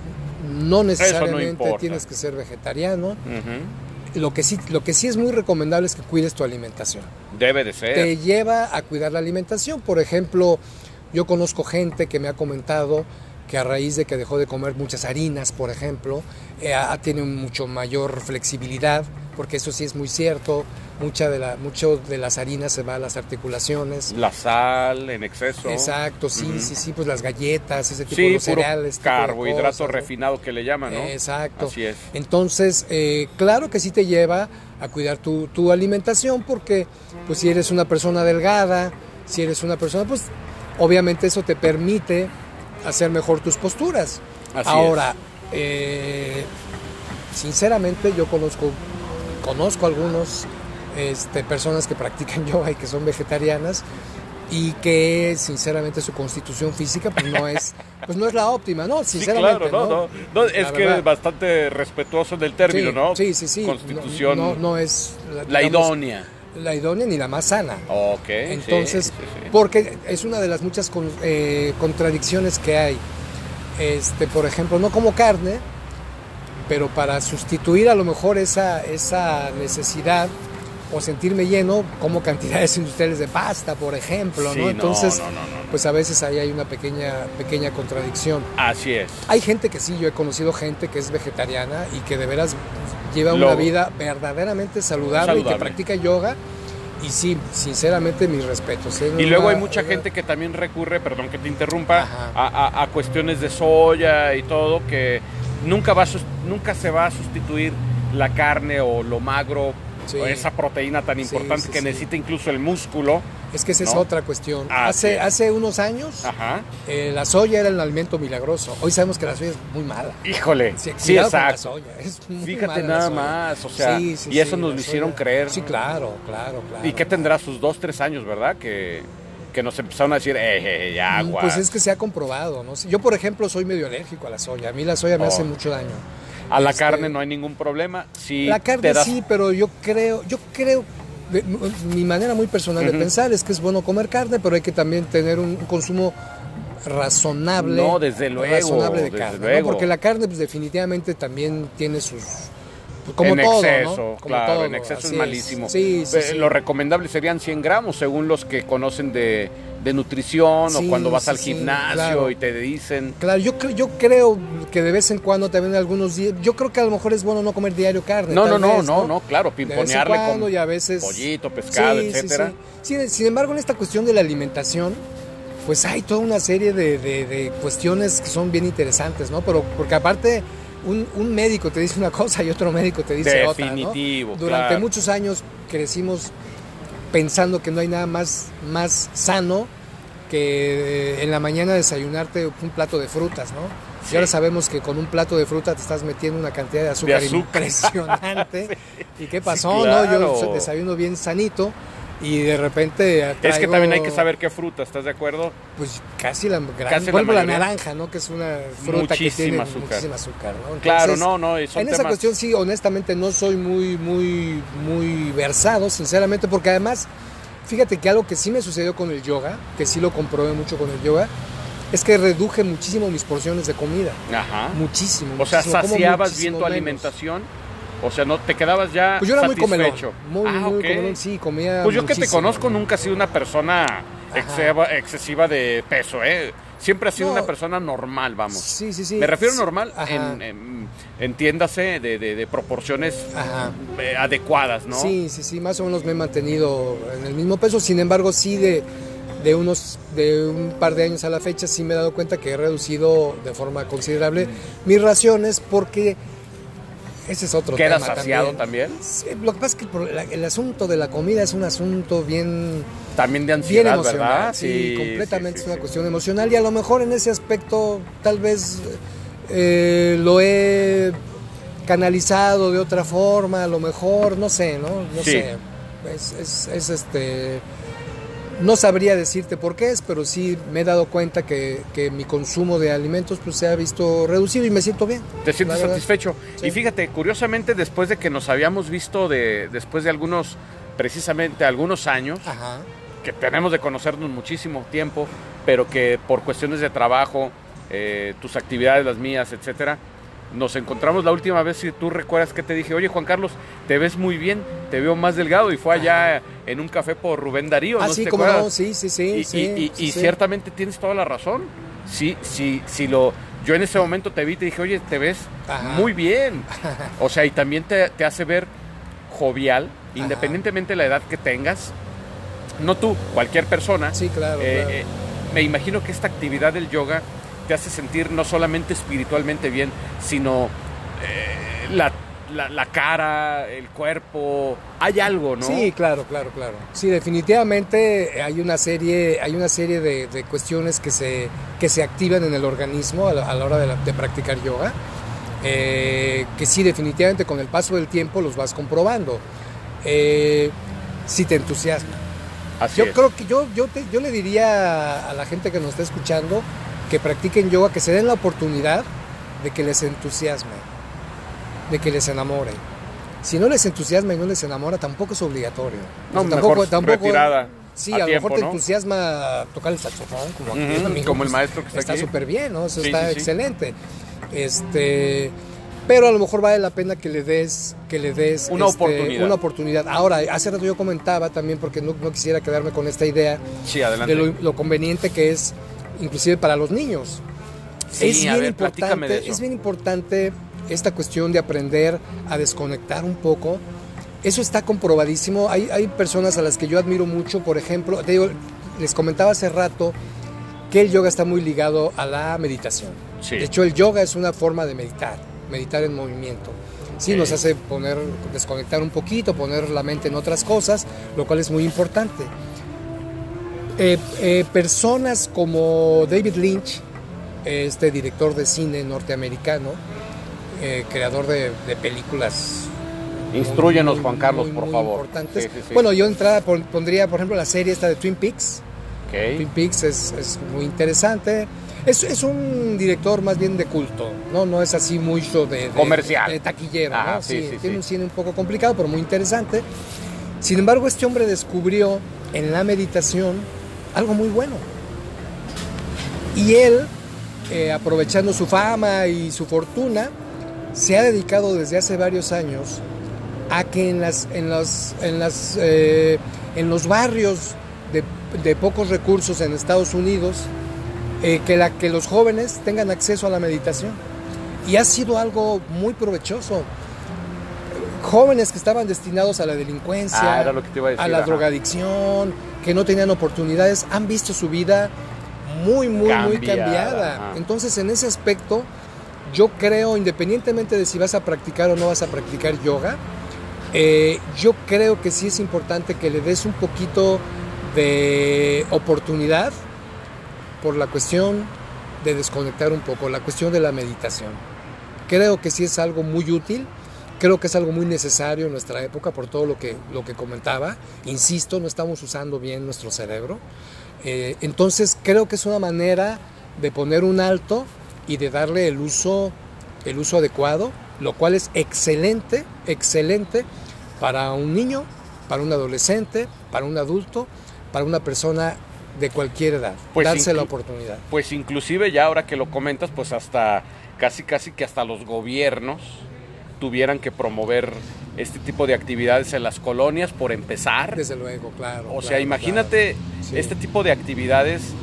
no necesariamente importa. tienes que ser vegetariano. Ujú. Lo que, sí, lo que sí es muy recomendable es que cuides tu alimentación Debe de ser. te lleva a cuidar la alimentación. Por ejemplo, yo conozco gente que me ha comentado que a raíz de que dejó de comer muchas harinas, por ejemplo, eh, tiene mucho mayor flexibilidad, porque eso sí es muy cierto. Mucha de la, mucho de las harinas se va a las articulaciones. La sal en exceso. Exacto, sí, sí, sí, pues las galletas, ese tipo Sí, de cereales. carbohidrato cosas, ¿no? refinado que le llaman, ¿no? Exacto. Así es. Entonces, eh, claro que sí te lleva a cuidar tu, tu alimentación porque, pues si eres una persona delgada, si eres una persona, pues obviamente eso te permite hacer mejor tus posturas. Así Ahora, eh, sinceramente yo conozco, conozco algunos este, personas que practican [laughs] yoga y que son vegetarianas y que sinceramente su constitución física pues no es [laughs] pues no es la óptima no Sí, sinceramente claro, no, no. no, es La que verdad. eres bastante respetuoso del término, Sí, ¿no? Sí, sí, sí. Constitución. No, es la digamos, idónea. La idónea ni la más sana. Ok. Entonces, sí, sí. porque es una de las muchas con- eh, contradicciones que hay. Este, por ejemplo, no como carne, pero para sustituir a lo mejor esa, esa necesidad o sentirme lleno, como [laughs] cantidades industriales de pasta, por ejemplo, Sí, ¿no? no, Entonces, no, no, no, no. pues a veces ahí hay una pequeña, pequeña contradicción. Así es. Hay gente que sí, yo he conocido gente que es vegetariana y que de veras lleva una vida verdaderamente saludable, y que practica yoga. Y sí, sinceramente, mis respetos. ¿eh? Y luego hay mucha gente que también recurre, perdón que te interrumpa, a, a- a cuestiones de soya y todo, que nunca, va a nunca se va a sustituir la carne o lo magro, Sí. o esa proteína tan importante sí, que necesita incluso el músculo. Es que esa es otra cuestión. Así hace, hace unos años, Ajá. eh, la soya era el alimento milagroso. Hoy sabemos que la soya es muy mala. Híjole. Sí, Sí, con la exacto. soya, es muy Fíjate mala nada más, o sea, Sí, sí, y eso sí, nos lo hicieron creer. Sí, claro, claro, claro. ¿Y qué tendrá sus dos, tres años, verdad? Que, que nos empezaron a decir, eh, eh, eh, agua. Pues es que se ha comprobado, ¿no? Yo, por ejemplo, soy medio alérgico a la soya. A mí la soya me Oh. hace mucho daño. a la este- carne no hay ningún problema. Si La carne das- sí, pero yo creo, yo creo, de- mi manera muy personal de pensar es que es bueno comer carne, pero hay que también tener un, un consumo razonable. No, desde luego, razonable de carne. Porque la carne pues, definitivamente también tiene sus... Como en todo, exceso, ¿no? Como claro, todo, en exceso así es malísimo. Sí, sí, Eh, sí. Lo recomendable serían 100 gramos, según los que conocen de, de nutrición Sí, o cuando vas al sí, gimnasio claro. y te dicen... Claro, yo, cre- yo creo que de vez en cuando también algunos días, yo creo que a lo mejor es bueno no comer diario carne. No, no, no, vez, no, no, claro, De vez en pimponearle cuando con y a veces pollito, pescado, Sí, etcétera. Sí, sin embargo, en esta cuestión de la alimentación, pues hay toda una serie de, de- de cuestiones que son bien interesantes, ¿no? Pero porque aparte un, un médico te dice una [laughs] cosa y otro médico te dice Definitivo, otra, ¿no? Durante claro. muchos años crecimos pensando que no hay nada más, más sano que eh, en la mañana desayunarte un plato de frutas, ¿no? Sí. Y ahora sabemos que con un plato de fruta te estás metiendo una cantidad de azúcar, azúcar. [laughs] impresionante. ¿Y qué Sí, pasó? claro. No, yo desayuno bien sanito, y de repente Es que también hay que saber qué fruta, ¿estás de acuerdo? pues casi la gran, Casi la ejemplo, la, mayoría. naranja no que es una fruta que tiene Muchísima azúcar. muchísima azúcar ¿no? Claro, Entonces, no, no, son en esa temas- cuestión sí honestamente no soy muy muy muy versado sinceramente porque además fíjate que algo que sí me sucedió con el yoga que sí lo comprobé mucho con el yoga es que reduje muchísimo mis porciones de comida Ajá. muchísimo O sea, muchísimo, saciabas bien tu menos. alimentación. O sea, no te quedabas ya pues yo era muy comelón satisfecho. muy ah, muy ok. comelón sí comía Pues yo que te conozco nunca he sido una persona excesiva, excesiva de peso, ¿eh? Siempre has sido No. una persona normal, vamos. sí sí sí Me refiero Sí, normal, en, en- entiéndase, de, de- de proporciones Ajá. eh, adecuadas, ¿no? Sí, sí, sí, más o menos me he mantenido en el mismo peso. Sin embargo, sí de, de unos de un par de años a la fecha sí me he dado cuenta que he reducido de forma considerable mis raciones porque ese es otro ¿Quedas tema saciado también. también? Sí, lo que pasa es que el asunto de la comida es un asunto bien También de bien ansiedad, emocional, ¿verdad? sí, completamente sí, es una cuestión emocional y a lo mejor en ese aspecto tal vez eh, lo he canalizado de otra forma, a lo mejor, no sé, ¿no? No Sí. sé. Es, es- es, este. No sabría decirte por qué es, pero sí me he dado cuenta que, que mi consumo de alimentos pues, se ha visto reducido y me siento bien. Te sientes satisfecho. Sí. Y fíjate, curiosamente, después de que nos habíamos visto de, después de algunos, precisamente algunos años, Ajá. que tenemos de conocernos muchísimo tiempo, pero que por cuestiones de trabajo, eh, tus actividades, las mías, etcétera, nos encontramos la última vez y tú recuerdas que te dije, oye Juan Carlos, te ves muy bien, te veo más delgado y fue allá en un café por Rubén Darío, Ah, ¿no sí, te no, sí, sí, sí. y, sí, y- y- sí, y sí. ciertamente tienes toda la razón. Sí, sí, sí lo. Yo en ese momento te vi y te dije, oye, te ves Ajá. muy bien. [laughs] O sea, y también te, te hace ver jovial, independientemente de la edad que tengas. No tú, cualquier persona. Sí, claro, Eh, claro. eh, me imagino que esta actividad del yoga te hace sentir no solamente espiritualmente bien, sino eh, la, la- la cara, el cuerpo. Hay algo, ¿no? Sí, claro, claro, claro. Sí, definitivamente hay una serie, hay una serie de, de cuestiones que se, que se activan en el organismo a la, a la hora de, la- de practicar yoga, eh, que sí, definitivamente con el paso del tiempo los vas comprobando. Eh, sí te entusiasma. Así Yo es. creo que yo, yo, te- yo le diría a la gente que nos está escuchando que practiquen yoga, que se den la oportunidad de que les entusiasme, de que les enamore. Si no les entusiasma y no les enamora, tampoco es obligatorio. No, O sea, mejor retirada Sí, a a, lo tiempo, mejor te ¿no? entusiasma tocar el saxofón, como aquí amigo, como el pues, maestro que está Está aquí. súper bien, ¿no? Eso Sí, está sí, sí. excelente. Este, pero a lo mejor vale la pena que le des, que le des Una este, oportunidad. una oportunidad. Ahora, hace rato yo comentaba también, porque no, no quisiera quedarme con esta idea Sí, adelante. de lo, lo conveniente que es, inclusive para los niños. Sí, es, bien ver, importante, eso. es bien importante esta cuestión de aprender a desconectar un poco. Eso está comprobadísimo. Hay, hay personas a las que yo admiro mucho, por ejemplo, te digo, les comentaba hace rato que el yoga está muy ligado a la meditación. Sí. De hecho, el yoga es una forma de meditar, meditar en movimiento. Sí, nos hace poner, desconectar un poquito, poner la mente en otras cosas, lo cual es muy importante. Eh, eh, personas como David Lynch, este director de cine norteamericano, eh, creador de, de películas. Instrúyenos, muy, Juan Carlos, muy, por muy favor. importantes. Sí, sí, sí. Bueno, yo de entrada pon- pondría, por ejemplo, la serie esta de Twin Peaks. Twin Peaks es, es muy interesante. Es, es un director más bien de culto, ¿no? No es así mucho de, de- Comercial. de taquillero, Ajá, ¿no? sí, sí, tiene sí. un cine un poco complicado, pero muy interesante. Sin embargo, este hombre descubrió en la meditación algo muy bueno. Y él, eh, aprovechando su fama y su fortuna, se ha dedicado desde hace varios años a que en las en los en las eh, en los barrios de, de pocos recursos en Estados Unidos eh, que la que los jóvenes tengan acceso a la meditación. Y ha sido algo muy provechoso. Jóvenes que estaban destinados a la delincuencia Ah, a decir, la drogadicción que no tenían oportunidades han visto su vida muy muy muy Cambiada, cambiada ajá. entonces en ese aspecto yo creo, independientemente de si vas a practicar o no vas a practicar yoga, eh, yo creo que sí es importante que le des un poquito de oportunidad por la cuestión de desconectar un poco, la cuestión de la meditación. Creo que sí es algo muy útil Creo que es algo muy necesario en nuestra época por todo lo que, lo que comentaba. Insisto, no estamos usando bien nuestro cerebro. Eh, entonces creo que es una manera de poner un alto y de darle el uso, el uso adecuado, lo cual es excelente, excelente para un niño, para un adolescente, para un adulto, para una persona de cualquier edad, Pues darse la oportunidad. Pues inclusive ya ahora que lo comentas, pues hasta casi casi que hasta los gobiernos tuvieran que promover este tipo de actividades en las colonias por empezar. Desde luego, claro. O sea, imagínate claro. Sí. este tipo de actividades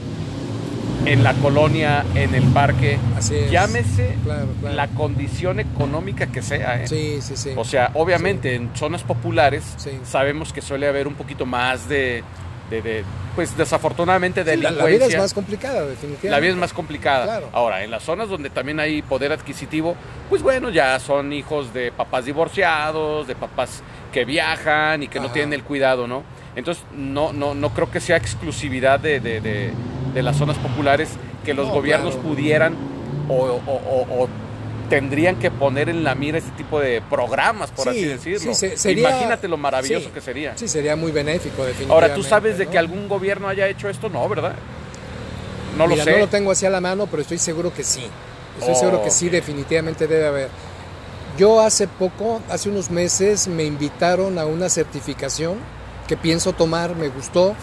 en la colonia, en el parque, Así es. llámese Claro, la condición económica que sea. ¿eh? Sí, sí, sí. O sea, obviamente en zonas populares Sí. sabemos que suele haber un poquito más de, de- de, pues desafortunadamente Sí, la, delincuencia. la vida es más complicada, definitivamente. La vida es más complicada. Claro. Ahora, en las zonas donde también hay poder adquisitivo, pues bueno, ya son hijos de papás divorciados, de papás que viajan y que no tienen el cuidado, ¿no? Entonces, no, no, no creo que sea exclusividad de, de- de- de las zonas populares que los No, gobiernos claro. pudieran o, o- o- o tendrían que poner en la mira este tipo de programas, por Sí, así decirlo. sí, se- sería- Imagínate lo maravilloso sí, que sería. Sí, sería muy benéfico, definitivamente. Ahora, ¿tú sabes de que algún gobierno haya hecho esto? No, ¿verdad? No Mira, lo sé. no lo tengo así a la mano, pero estoy seguro que sí. Estoy Oh, seguro que sí, definitivamente debe haber. Yo hace poco, hace unos meses, me invitaron a una certificación que pienso tomar, me gustó,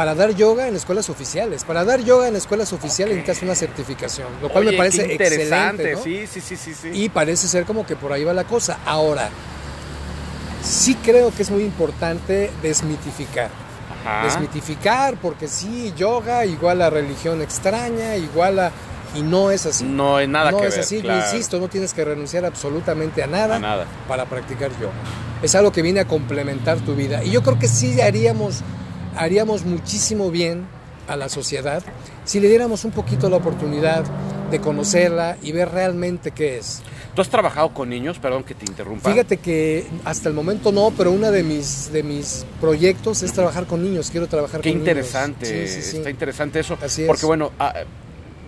para dar yoga en escuelas oficiales. Para dar yoga en escuelas oficiales necesitas una certificación, lo cual Oye, me parece qué interesante. excelente. ¿no? Sí, sí, sí, sí, sí. Y parece ser como que por ahí va la cosa. Ahora, sí creo que es muy importante desmitificar. Ajá. Desmitificar, porque sí, yoga igual a religión extraña, igual a... Y no es así. No es nada no que es ver. así, yo insisto, no tienes que renunciar absolutamente a nada, A nada. para practicar yoga. Es algo que viene a complementar tu vida. Y yo creo que sí haríamos, haríamos muchísimo bien a la sociedad si le diéramos un poquito la oportunidad de conocerla y ver realmente qué es. ¿Tú has trabajado con niños? Perdón que te interrumpa. Fíjate que hasta el momento no, pero uno de mis, de mis proyectos es trabajar con niños. Quiero trabajar Qué con interesante. niños. Sí, sí, sí. Está interesante eso. Así es. Porque bueno, ah,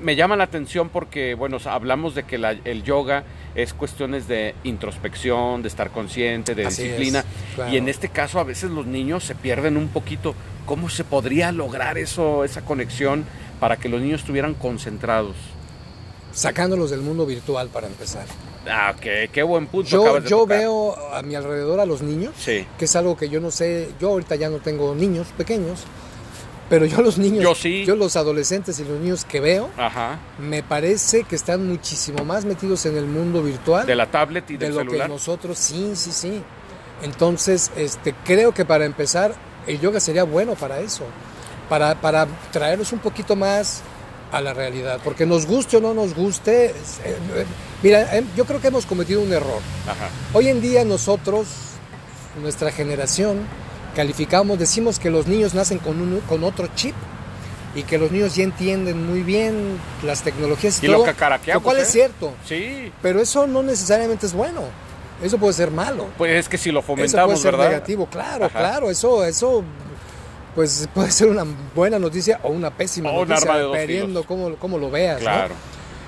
me llama la atención porque, bueno, hablamos de que la- el yoga es cuestiones de introspección, de estar consciente, de Así es, disciplina. claro. Y en este caso a veces los niños se pierden un poquito. ¿Cómo se podría lograr eso, esa conexión para que los niños estuvieran concentrados? Sacándolos del mundo virtual para empezar. Ah, qué, qué buen punto Yo, acabas de yo tocar. veo a mi alrededor a los niños, Sí. que es algo que yo no sé, yo ahorita ya no tengo niños pequeños, pero yo los niños, Yo sí. yo los adolescentes y los niños que veo, Ajá. me parece que están muchísimo más metidos en el mundo virtual De la tablet y de del lo celular. que nosotros, sí, sí, sí. Entonces, este, creo que para empezar, el yoga sería bueno para eso, para, para traernos un poquito más a la realidad, porque nos guste o no nos guste, eh, eh, mira, eh, yo creo que hemos cometido un error. Ajá. Hoy en día nosotros, nuestra generación, calificamos, decimos que los niños nacen con, un, con otro chip y que los niños ya entienden muy bien las tecnologías y, Y lo todo, cacaraqueamos, lo cual ¿eh? es cierto, Sí. pero eso no necesariamente es bueno, eso puede ser malo, Pues es que si lo eso puede fomentamos, ser ¿verdad? negativo, claro, Ajá. claro, eso, eso pues puede ser una buena noticia o una pésima O noticia, dependiendo cómo, cómo lo veas, ¿no? Claro.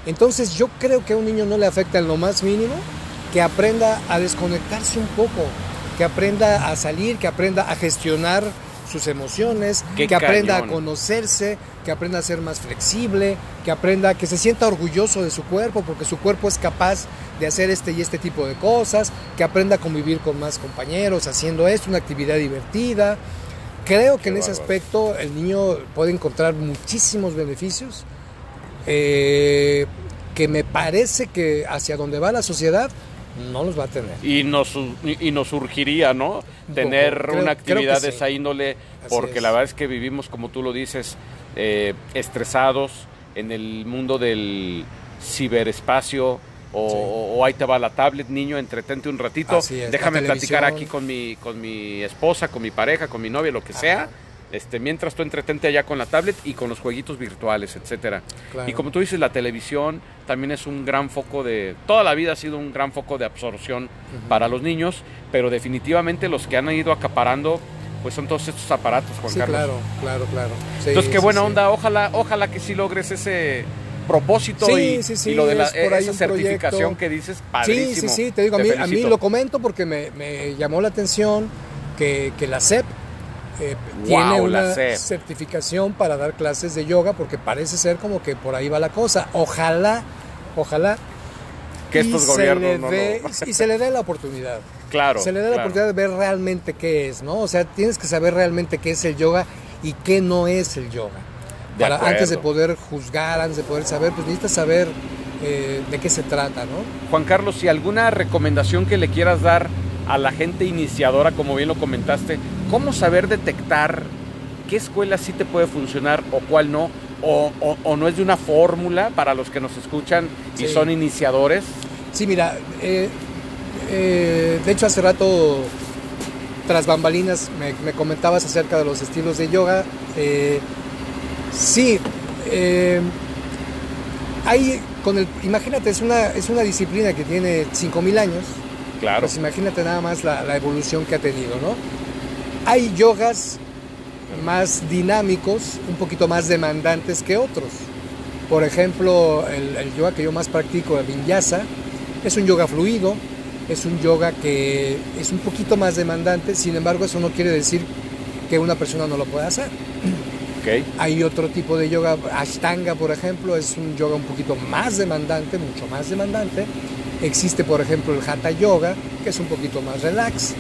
Entonces yo creo que a un niño no le afecta en lo más mínimo que aprenda a desconectarse un poco, que aprenda a salir, que aprenda a gestionar sus emociones, Qué que aprenda cañón. a conocerse, que aprenda a ser más flexible, que aprenda, que se sienta orgulloso de su cuerpo, porque su cuerpo es capaz de hacer este y este tipo de cosas, que aprenda a convivir con más compañeros haciendo esto, una actividad divertida. Creo que en ese aspecto el niño puede encontrar muchísimos beneficios eh, que me parece que hacia donde va la sociedad no los va a tener. Y nos, y nos surgiría, ¿no? Tener. Creo- una actividad de sí. esa índole, Así porque es. la verdad es que vivimos, como tú lo dices, eh, estresados en el mundo del ciberespacio. O, Sí. o- o ahí te va la tablet, niño, entretente un ratito. Así es, Déjame la platicar aquí con mi, con mi esposa, con mi pareja, con mi novia, lo que sea. Este, mientras tú entretente allá con la tablet y con los jueguitos virtuales, etcétera. Claro. Y como tú dices, la televisión también es un gran foco de. Toda la vida ha sido un gran foco de absorción para los niños, pero definitivamente los que han ido acaparando, pues son todos estos aparatos, Juan Sí, Carlos. claro, claro, claro. Sí, Entonces, qué sí, buena sí. onda. Ojalá, ojalá que sí logres ese, propósito Sí, y, sí, sí, y lo de la, es por ahí esa certificación proyecto. que dices, Sí, padrísimo. sí, sí, te digo, a mí, a mí lo comento porque me, me llamó la atención que, que la SEP eh, Wow, tiene una certificación para dar clases de yoga porque parece ser como que por ahí va la cosa. Ojalá, ojalá. Que y estos se gobiernos no dé- Y se [laughs] le dé la oportunidad. Claro. se le da la claro. oportunidad de ver realmente qué es, ¿no? O sea, tienes que saber realmente qué es el yoga y qué no es el yoga. De Para, antes de poder juzgar, antes de poder saber, pues necesitas saber eh, de qué se trata, ¿no? Juan Carlos, si alguna recomendación que le quieras dar a la gente iniciadora, como bien lo comentaste, ¿cómo saber detectar qué escuela sí te puede funcionar o cuál no? O, o- o no es de una fórmula para los que nos escuchan y Sí. son iniciadores. Sí, mira, eh, eh, de hecho hace rato, tras bambalinas, me, me comentabas acerca de los estilos de yoga. Eh, sí, hay con el, imagínate, es una, es una disciplina que tiene 5.000 años, Claro. pues imagínate nada más la, la evolución que ha tenido, ¿no? Hay yogas más dinámicos, un poquito más demandantes que otros. Por ejemplo, el, el yoga que yo más practico, el vinyasa, es un yoga fluido, es un yoga que es un poquito más demandante, sin embargo eso no quiere decir que una persona no lo pueda hacer. Ok. Hay otro tipo de yoga, Ashtanga por ejemplo, es un yoga un poquito más demandante, mucho más demandante. Existe por ejemplo el Hatha Yoga, que es un poquito más relax.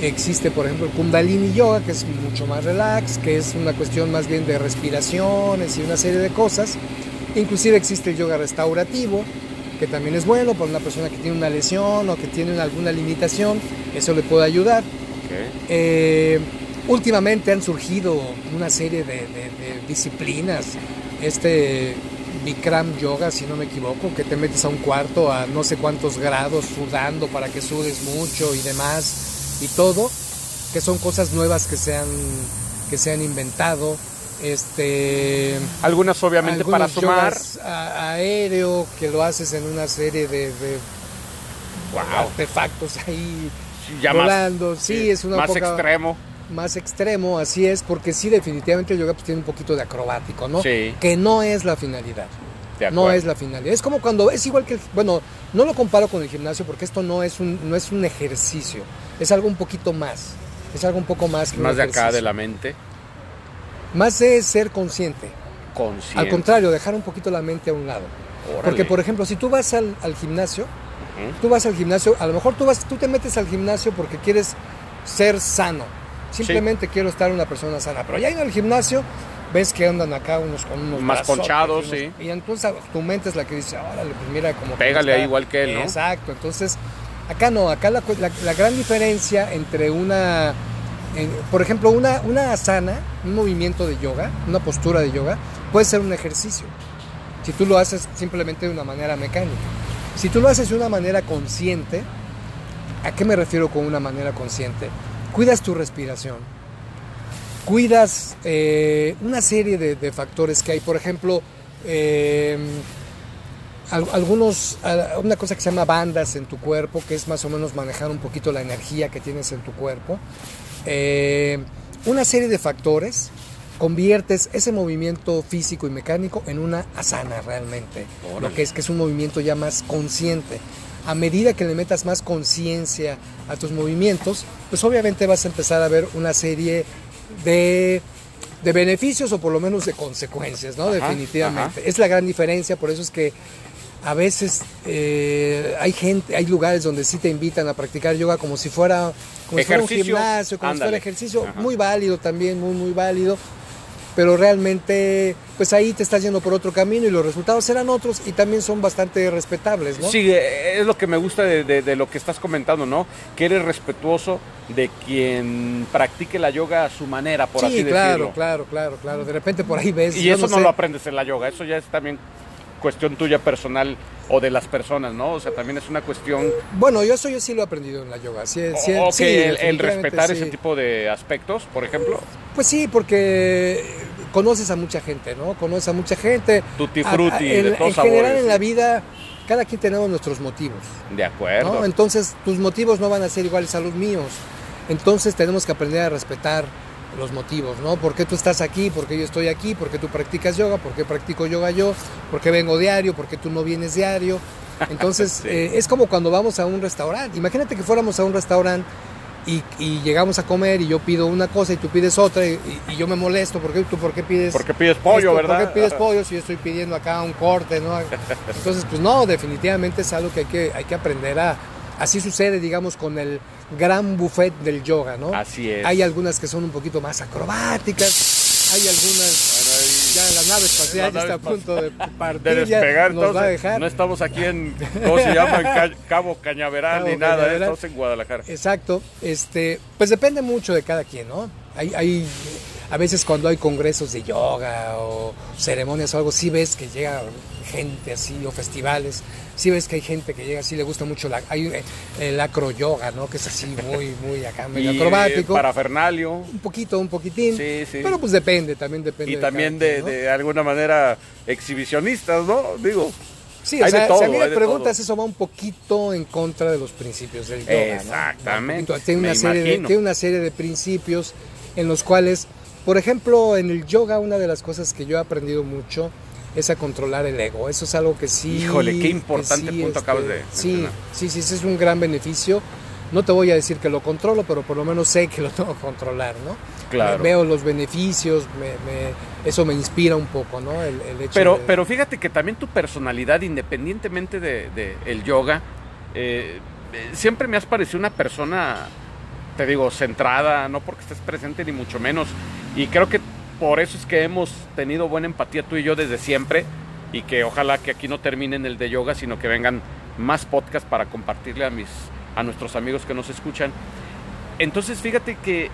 Existe por ejemplo el Kundalini Yoga, que es mucho más relax, que es una cuestión más bien de respiraciones y una serie de cosas. Inclusive existe el yoga restaurativo, que también es bueno para una persona que tiene una lesión o que tiene alguna limitación, eso le puede ayudar. Eh, últimamente han surgido una serie de, de- de disciplinas. Este Bikram Yoga, si no me equivoco, que te metes a un cuarto a no sé cuántos grados sudando para que sudes mucho y demás y todo, que son cosas nuevas que se han, que se han inventado. Este, Algunas obviamente para sumar. a- aéreo que lo haces en una serie de, de Wow. artefactos ahí Ya más, volando. Sí, es una más poca- extremo. más extremo, así es, porque sí, definitivamente el yoga pues, tiene un poquito de acrobático, ¿no? Sí. Que no es la finalidad. No es la finalidad. Es como cuando, es igual que, bueno, no lo comparo con el gimnasio porque esto no es un, no es un ejercicio, es algo un poquito más, es algo un poco más que Más de acá de la mente. Más de ser consciente. Consciente. Al contrario, dejar un poquito la mente a un lado. Órale. Porque, por ejemplo, si tú vas al, al gimnasio, Ujú. tú vas al gimnasio, a lo mejor tú, vas, tú te metes al gimnasio porque quieres ser sano. Simplemente quiero estar una persona sana. Pero ya en el gimnasio ves que andan acá unos con unos Más ponchados, unos- sí. Y entonces tu mente es la que dice, órale, pues mira como... que Pégale está". ahí igual que él, ¿no? Exacto. Entonces, acá no, acá la, gran diferencia entre una... por ejemplo, una, asana, un movimiento de yoga, una postura de yoga, puede ser un ejercicio. Si tú lo haces simplemente de una manera mecánica. Si tú lo haces de una manera consciente, ¿a qué me refiero con una manera consciente? Cuidas tu respiración, cuidas eh, una serie de, factores que hay. Por ejemplo, eh, algunos, una cosa que se llama bandas en tu cuerpo, que es más o menos manejar un poquito la energía que tienes en tu cuerpo. Eh, una serie de factores conviertes ese movimiento físico y mecánico en una asana realmente. Órale. Lo que es que es un movimiento ya más consciente. A medida que le metas más conciencia a tus movimientos, pues obviamente vas a empezar a ver una serie de, de beneficios o por lo menos de consecuencias, ¿no? Ajá, Definitivamente. Es la gran diferencia, por eso es que a veces eh, hay gente, hay lugares donde sí te invitan a practicar yoga como si fuera, como si fuera un gimnasio, como si fuera ejercicio, Ajá. muy válido también, muy, muy válido. Pero realmente, pues ahí te estás yendo por otro camino y los resultados serán otros y también son bastante respetables, ¿no? Sí, es lo que me gusta de, de- de lo que estás comentando, ¿no? Que eres respetuoso de quien practique la yoga a su manera, por sí, así claro, decirlo. claro, claro, claro. De repente por ahí ves. Y eso no, sé, lo aprendes en la yoga, eso ya es también cuestión tuya personal o de las personas, ¿no? O sea, también es una cuestión Bueno, yo eso yo sí lo he aprendido en la yoga. Sí, sí, o, sí, que el, el respetar ese tipo de aspectos, por ejemplo. Pues sí, porque conoces a mucha gente, ¿no? Conoces a mucha gente. Tutti A- a- frutti, en, de todos en general en la vida, cada quien tenemos nuestros motivos. De acuerdo. ¿no? Entonces, tus motivos no van a ser iguales a los míos. Entonces, tenemos que aprender a respetar los motivos, ¿no? ¿Por qué tú estás aquí? ¿Por qué yo estoy aquí? ¿Por qué tú practicas yoga? ¿Por qué practico yoga yo? ¿Por qué vengo diario? ¿Por qué tú no vienes diario? [laughs] Entonces, Sí. eh, es como cuando vamos a un restaurante. Imagínate que fuéramos a un restaurante y, y llegamos a comer y yo pido una cosa y tú pides otra y, y yo me molesto. ¿Por qué tú por qué pides Porque pides pollo, esto? ¿verdad? ¿Por qué pides [laughs] pollo si yo estoy pidiendo acá un corte, ¿no? [laughs] Entonces, pues no, definitivamente es algo que hay que, hay que aprender a... Así sucede, digamos, con el gran buffet del yoga, ¿no? Así es. Hay algunas que son un poquito más acrobáticas, hay algunas... Ya la nave espacial La ya nave está a punto de partir, de despegar, nos va a dejar. no estamos aquí en, ¿cómo se llama? En Ca- Cabo Cañaveral Cabo ni nada, ¿eh? Cañaveral. estamos en Guadalajara. Exacto, este, pues depende mucho de cada quien, ¿no? Hay, hay, a veces cuando hay congresos de yoga o ceremonias o algo, sí ves que llega gente así, o festivales, sí ves que hay gente que llega así, le gusta mucho la, hay eh, el acro yoga, ¿no? Que es así muy, muy acá, [laughs] medio acrobático. Parafernalio. Un poquito, un poquitín. Sí, sí. Pero pues depende, también depende. Y de también de, quien, ¿no? de alguna manera exhibicionistas, ¿no? Digo, Sí, o sea, todo, si a mí me preguntas, eso va un poquito en contra de los principios del yoga. ¿no? Exactamente, Va un poquito- Tiene una, me serie de, imagino. tiene una serie de principios en los cuales, por ejemplo, en el yoga, una de las cosas que yo he aprendido mucho es a controlar el ego. Eso es algo que sí. Híjole, qué sí, punto acabas de Sí, sí, sí, ese es un gran beneficio. No te voy a decir que lo controlo, pero por lo menos sé que lo [laughs] tengo que controlar, ¿no? Claro. Veo los beneficios, me- me- eso me inspira un poco, ¿no? El, el hecho Pero, de- pero fíjate que también tu personalidad, independientemente de, de el yoga, eh, siempre me has parecido una persona, te digo, centrada, no porque estés presente ni mucho menos. Y creo que por eso es que hemos tenido buena empatía tú y yo desde siempre. Y que ojalá que aquí no terminen el de yoga, sino que vengan más podcasts para compartirle a mis a nuestros amigos que nos escuchan. Entonces, fíjate que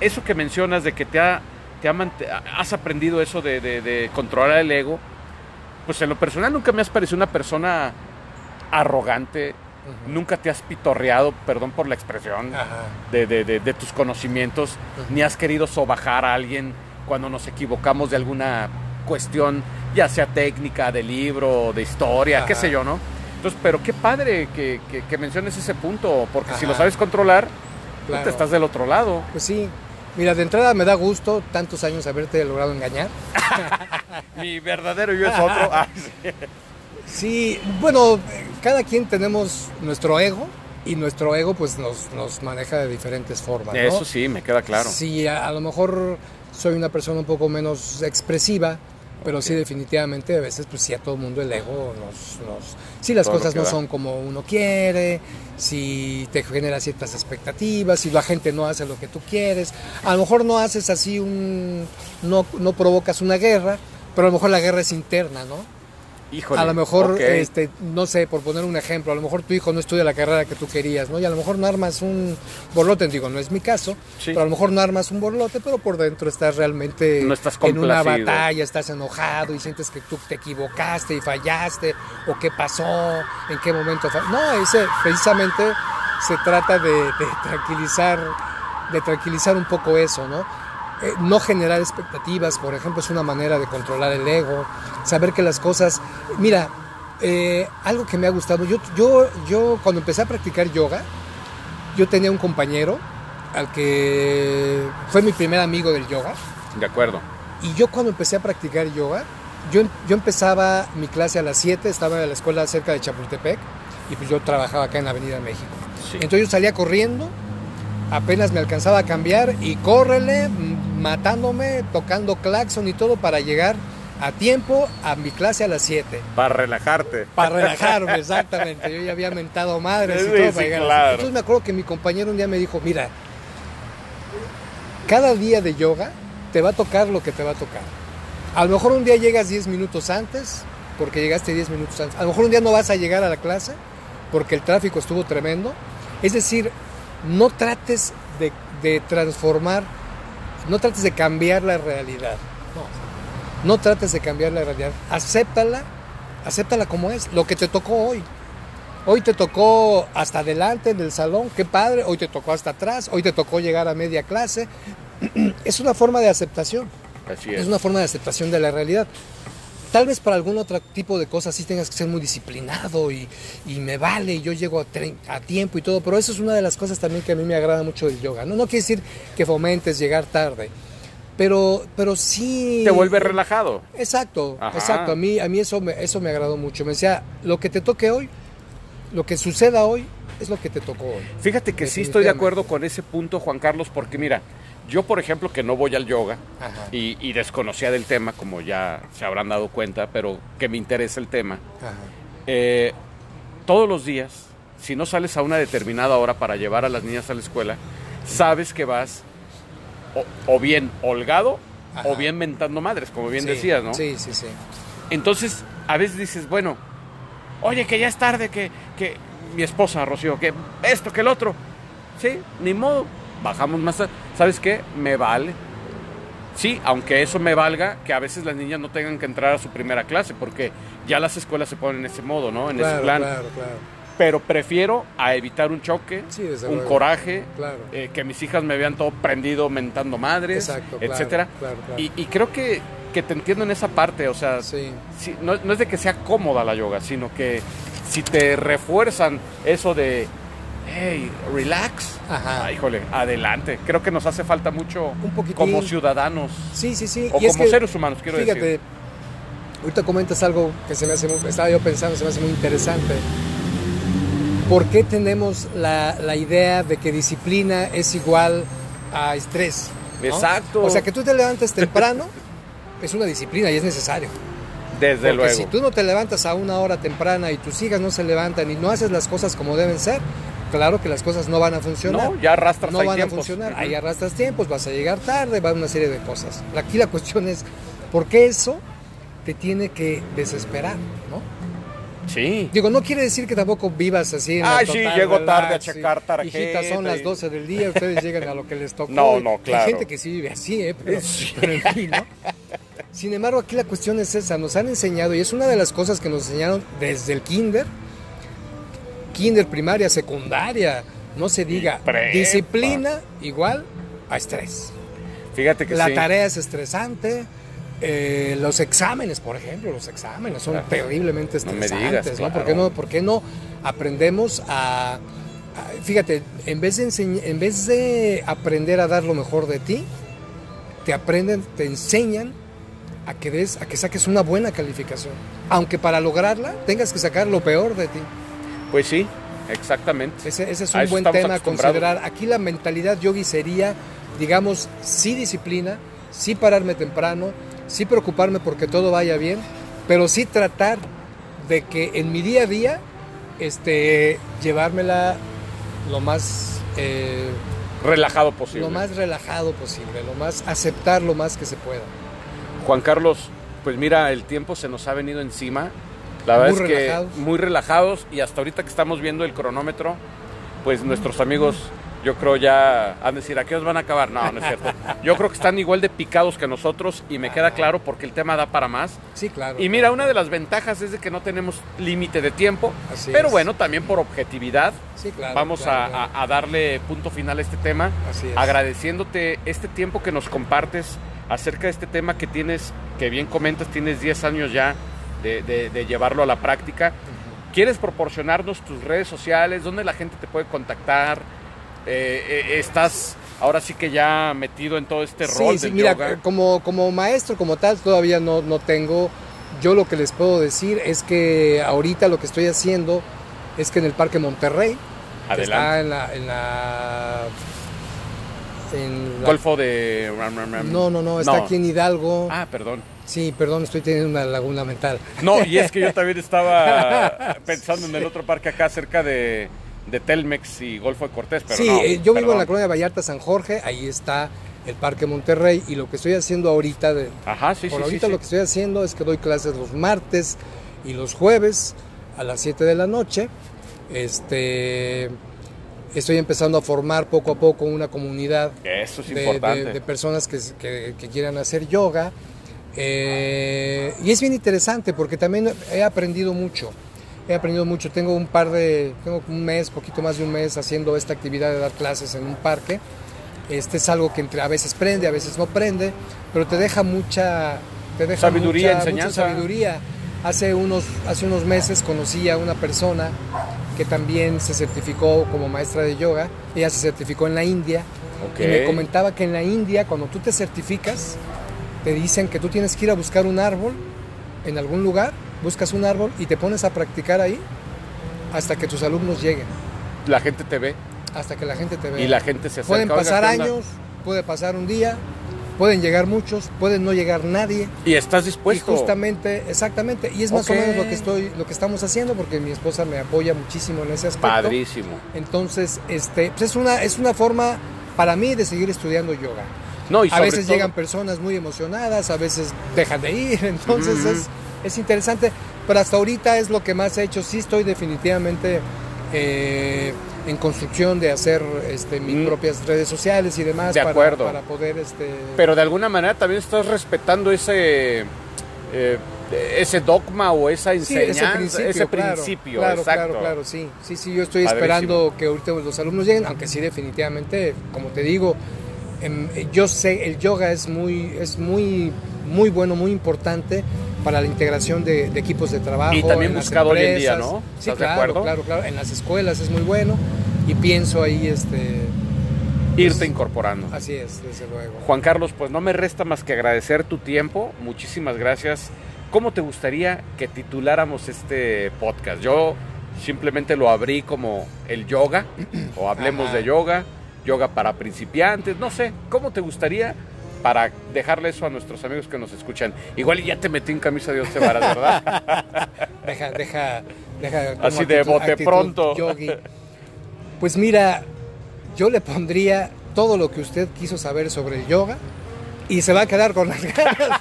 eso que mencionas de que te ha, te ha has aprendido eso de- de controlar el ego, pues en lo personal nunca me has parecido una persona arrogante, Nunca te has pitorreado, perdón por la expresión, de, de- de- de tus conocimientos, ni has querido sobajar a alguien cuando nos equivocamos de alguna cuestión, ya sea técnica, de libro, de historia, qué sé yo, ¿no? Entonces, pero qué padre que, que- que menciones ese punto, porque si lo sabes controlar, tú Claro. te estás del otro lado. Pues sí. Mira, de entrada me da gusto tantos años haberte logrado engañar. [laughs] Mi verdadero yo es otro. [laughs] Ah, sí. Bueno, cada quien tenemos nuestro ego y nuestro ego pues nos, nos maneja de diferentes formas. ¿no? Eso sí, me queda claro. Sí, a, a lo mejor soy una persona un poco menos expresiva, pero sí definitivamente a veces pues sí a todo el mundo el ego nos... nos si las Todo cosas no da. son como uno quiere, si te genera ciertas expectativas, si la gente no hace lo que tú quieres, a lo mejor no haces así un... no, no provocas una guerra, pero a lo mejor la guerra es interna, ¿no? Híjole. a lo mejor, este, no sé, por poner un ejemplo, a lo mejor tu hijo no estudia la carrera que tú querías, ¿no? Y a lo mejor no armas un borlote, digo, no es mi caso, Sí. pero a lo mejor no armas un borlote, pero por dentro estás realmente No estás en una batalla, estás enojado y sientes que tú te equivocaste y fallaste, o qué pasó, en qué momento No, ese precisamente se trata de, de tranquilizar, de tranquilizar un poco eso, ¿no? Eh, no generar expectativas, por ejemplo, es una manera de controlar el ego, saber que las cosas... Mira, eh, algo que me ha gustado, yo, yo, yo cuando empecé a practicar yoga, yo tenía un compañero al que fue mi primer amigo del yoga, De acuerdo. y yo cuando empecé a practicar yoga, yo, yo empezaba mi clase a las 7, estaba en la escuela cerca de Chapultepec, y pues yo trabajaba acá en la Avenida México. Sí. Entonces yo salía corriendo, apenas me alcanzaba a cambiar y córrele, m- matándome, tocando claxon y todo para llegar a tiempo a mi clase a las 7. Para relajarte. Para relajarme, exactamente. Yo ya había mentado madres y todo sí, para llegar claro. Entonces me acuerdo que mi compañero un día me dijo, mira, cada día de yoga te va a tocar lo que te va a tocar. A lo mejor un día llegas 10 minutos antes, porque llegaste 10 minutos antes. A lo mejor un día no vas a llegar a la clase, porque el tráfico estuvo tremendo. Es decir, no trates de, de transformar, no trates de cambiar la realidad. No, no trates de cambiar la realidad. Acéptala, acéptala como es, lo que te tocó hoy. Hoy te tocó hasta adelante en el salón, qué padre. Hoy te tocó hasta atrás, hoy te tocó llegar a media clase. [clears throat] Es una forma de aceptación. Así es. Es una forma de aceptación de la realidad. Tal vez para algún otro tipo de cosas sí tengas que ser muy disciplinado y, y me vale, y yo llego a, a tiempo y todo, pero eso es una de las cosas también que a mí me agrada mucho del yoga. No, no quiere decir que fomentes llegar tarde, pero, pero sí... Te vuelve relajado. Exacto, Ajá. exacto. A mí, a mí eso, me, eso me agradó mucho. Me decía, lo que te toque hoy, lo que suceda hoy, es lo que te tocó hoy. Fíjate que sí estoy de acuerdo con ese punto, Juan Carlos, porque mira, yo por ejemplo que no voy al yoga y, y desconocía del tema, como ya se habrán dado cuenta, pero que me interesa el tema, eh, todos los días, si no sales a una determinada hora para llevar a las niñas a la escuela, sabes que vas o, o bien holgado Ajá. o bien mentando madres, como bien Sí, decías, ¿no? Sí, sí, sí. Entonces, a veces dices, bueno, oye, que ya es tarde, que, que mi esposa, Rocío, que esto, que el otro. Sí, ni modo, bajamos más. ¿Sabes qué? Me vale. Sí, aunque eso me valga, que a veces las niñas no tengan que entrar a su primera clase, porque ya las escuelas se ponen en ese modo, ¿no? En ese plan. claro, claro. Pero prefiero a evitar un choque, Sí, un luego. coraje, eh, que mis hijas me vean todo prendido, mentando madres, Exacto, etcétera. Y, y creo que, que te entiendo en esa parte, o sea, Sí. no es de que sea cómoda la yoga, sino que si te refuerzan eso de, hey, relax, Ajá. ah, híjole, adelante. Creo que nos hace falta mucho Un poquitín. como ciudadanos Sí, sí, sí. o Y es como que, seres humanos, quiero Fíjate, decir. ahorita comentas algo que se me hace muy, estaba yo pensando, se me hace muy interesante. ¿Por qué tenemos la, la idea de que disciplina es igual a estrés? ¿no? Exacto. O sea, que tú te levantes temprano [laughs] es una disciplina y es necesario. Desde Porque luego. si tú no te levantas a una hora temprana y tus hijas no se levantan y no haces las cosas como deben ser, claro que las cosas no van a funcionar. No, ya arrastras no ahí van tiempos. a funcionar. Ahí arrastras tiempos, vas a llegar tarde, va a una serie de cosas. Aquí la cuestión es, ¿por qué eso te tiene que desesperar? ¿no? Sí. Digo, no quiere decir que tampoco vivas así en la sí, llego tarde a checar tarjeta Hijitas, son las y- 12 del día, ustedes llegan a lo que les [laughs] tocó. No, no, claro. Hay gente que sí vive así, ¿eh? Pero, [laughs] Sí. pero en fin, ¿no? Sin embargo, aquí la cuestión es esa, nos han enseñado, y es una de las cosas que nos enseñaron desde el kinder, kinder, primaria, secundaria, no se diga, disciplina igual a estrés. Fíjate que La sí. tarea es estresante, eh, los exámenes, por ejemplo, los exámenes son Ah, terriblemente no me estresantes, digas, ¿no? ¿Por, qué no, por qué no aprendemos a, a- Fíjate, en vez, de enseñ- en vez de aprender a dar lo mejor de ti, te aprenden, te enseñan a que, des, a que saques una buena calificación. Aunque para lograrla tengas que sacar lo peor de ti. Pues sí, exactamente. Ese, ese es un buen tema a considerar. Aquí la mentalidad yogi sería, digamos, sí disciplina, sí pararme temprano, sí preocuparme porque todo vaya bien, pero sí tratar de que en mi día a día este, llevármela lo más, eh, Relajado posible. lo más relajado posible, lo más aceptar lo más que se pueda. Juan Carlos, pues mira, el tiempo se nos ha venido encima. La verdad Muy es que relajados. muy relajados y hasta ahorita que estamos viendo el cronómetro, pues nuestros amigos, yo creo ya han de decir, ¿a qué os van a acabar? No, no es cierto. [laughs] Yo creo que están igual de picados que nosotros y me queda claro porque el tema da para más. Sí, claro. Y mira, una de las ventajas es de que no tenemos límite de tiempo, Así pero es. bueno, también por objetividad. Sí, claro, Vamos claro, a, claro. a- a darle punto final a este tema, Así es. agradeciéndote este tiempo que nos compartes acerca de este tema que tienes, que bien comentas, tienes 10 años ya de, de- de llevarlo a la práctica. ¿Quieres proporcionarnos tus redes sociales? ¿Dónde la gente te puede contactar? Eh, eh, ¿Estás ahora sí que ya metido en todo este rol Sí, sí, del mira, yoga? como, como maestro, como tal, todavía no, no tengo. Yo lo que les puedo decir es que ahorita lo que estoy haciendo es que en el Parque Monterrey, que está en la... En la, en la- Golfo de... no, no, no, está aquí en Hidalgo. Ah, perdón. Sí, perdón, estoy teniendo una laguna mental. No, y es [laughs] que yo también estaba pensando en el otro parque acá cerca de, de Telmex y Golfo de Cortés, pero sí, no, eh, yo vivo en la colonia Vallarta, San Jorge, ahí está el Parque Monterrey y lo que estoy haciendo ahorita, de, Ajá, sí, por sí, ahorita sí, lo que estoy haciendo es que doy clases los martes y los jueves a las 7 de la noche. Este, estoy empezando a formar poco a poco una comunidad Eso es de, de- de personas que, que- que quieran hacer yoga. Eh, y es bien interesante porque también he aprendido mucho. He aprendido mucho. Tengo un par de, tengo un mes, poquito más de un mes haciendo esta actividad de dar clases en un parque. Este es algo que entre- a veces prende, a veces no prende, pero te deja mucha, te deja Sabiduría, mucha, enseñanza. mucha sabiduría. Hace unos, hace unos meses conocí a una persona que también se certificó como maestra de yoga. Ella se certificó en la India. Ok. Y me comentaba que en la India, cuando tú te certificas, te dicen que tú tienes que ir a buscar un árbol en algún lugar, buscas un árbol y te pones a practicar ahí hasta que tus alumnos lleguen, La gente te ve hasta que la gente te vea. y la gente se acerca. Pueden "Oiga, pasar ¿qué onda?". años, puede pasar un día, pueden llegar muchos, pueden no llegar nadie. Y estás dispuesto. Y justamente, exactamente, y es más o menos lo que estoy, lo que estamos haciendo, porque mi esposa me apoya muchísimo en ese aspecto. Padrísimo. Entonces, este, pues es una, es una forma para mí de seguir estudiando yoga. No, y a veces todo- llegan personas muy emocionadas, a veces dejan de ir, [laughs] entonces es, es interesante. Pero hasta ahorita es lo que más he hecho. Sí estoy definitivamente eh, en construcción de hacer este, mis Mm. propias redes sociales y demás De para, acuerdo. para poder... Este, Pero de alguna manera también estás respetando ese eh, ese dogma o esa Sí, enseñanza, ese principio, ese claro, principio, claro, exacto. claro, claro, sí, sí, sí, yo estoy Padrísimo. esperando que ahorita los alumnos lleguen, aunque sí definitivamente, como te digo, yo sé, el yoga es muy, es muy, muy bueno, muy importante para la integración de, de equipos de trabajo. Y también en buscado hoy en día. ¿no? Sí, ¿Estás de claro, claro, claro, en las escuelas es muy bueno y pienso ahí, este, Irte incorporando. así es, desde luego. Juan Carlos, pues no me resta más que agradecer tu tiempo. Muchísimas gracias. ¿Cómo te gustaría que tituláramos este podcast? Yo simplemente lo abrí como el yoga, o hablemos Ajá. de yoga, yoga para principiantes, no sé. ¿Cómo te gustaría para dejarle eso a nuestros amigos que nos escuchan? Igual y ya te metí en camisa de once varas, ¿verdad? [laughs] Deja, deja, deja. Así de bote pronto. yogi. Pues mira, yo le pondría todo lo que usted quiso saber sobre el yoga y se va a quedar con las [laughs] ganas.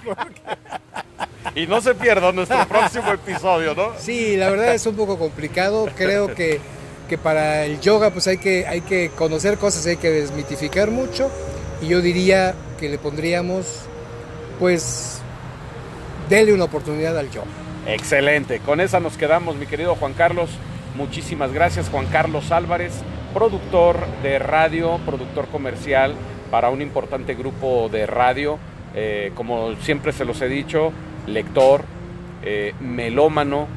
y no se pierda nuestro próximo episodio, ¿no? Sí, la verdad es un poco complicado. Creo que, que para el yoga pues hay que, hay que conocer cosas, hay que desmitificar mucho. Y yo diría que le pondríamos, pues, dele una oportunidad al yoga. Excelente, con esa nos quedamos, mi querido Juan Carlos. Muchísimas gracias, Juan Carlos Álvarez, productor de radio, productor comercial para un importante grupo de radio. Eh, como siempre se los he dicho, lector, eh, melómano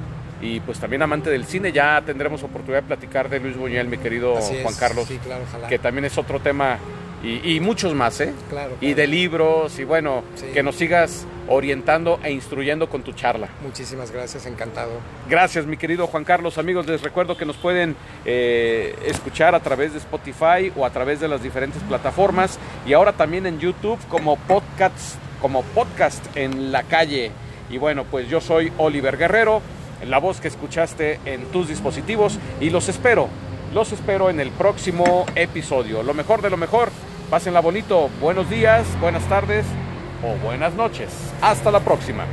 y pues también amante del cine. Ya tendremos oportunidad de platicar de Luis Buñuel, mi querido Así es, Juan Carlos, Sí, claro, ojalá. que también es otro tema y, y muchos más, ¿eh? Claro, Y de libros y bueno, Sí. que nos sigas orientando e instruyendo con tu charla. Muchísimas gracias, encantado. Gracias, mi querido Juan Carlos. Amigos, les recuerdo que nos pueden eh, escuchar a través de Spotify o a través de las diferentes plataformas y ahora también en YouTube como podcast, como podcast en la calle. Y bueno, pues yo soy Oliver Guerrero, la voz que escuchaste en tus dispositivos y los espero, los espero en el próximo episodio. Lo mejor de lo mejor. Pásenla bonito. Buenos días, buenas tardes o buenas noches. Hasta la próxima.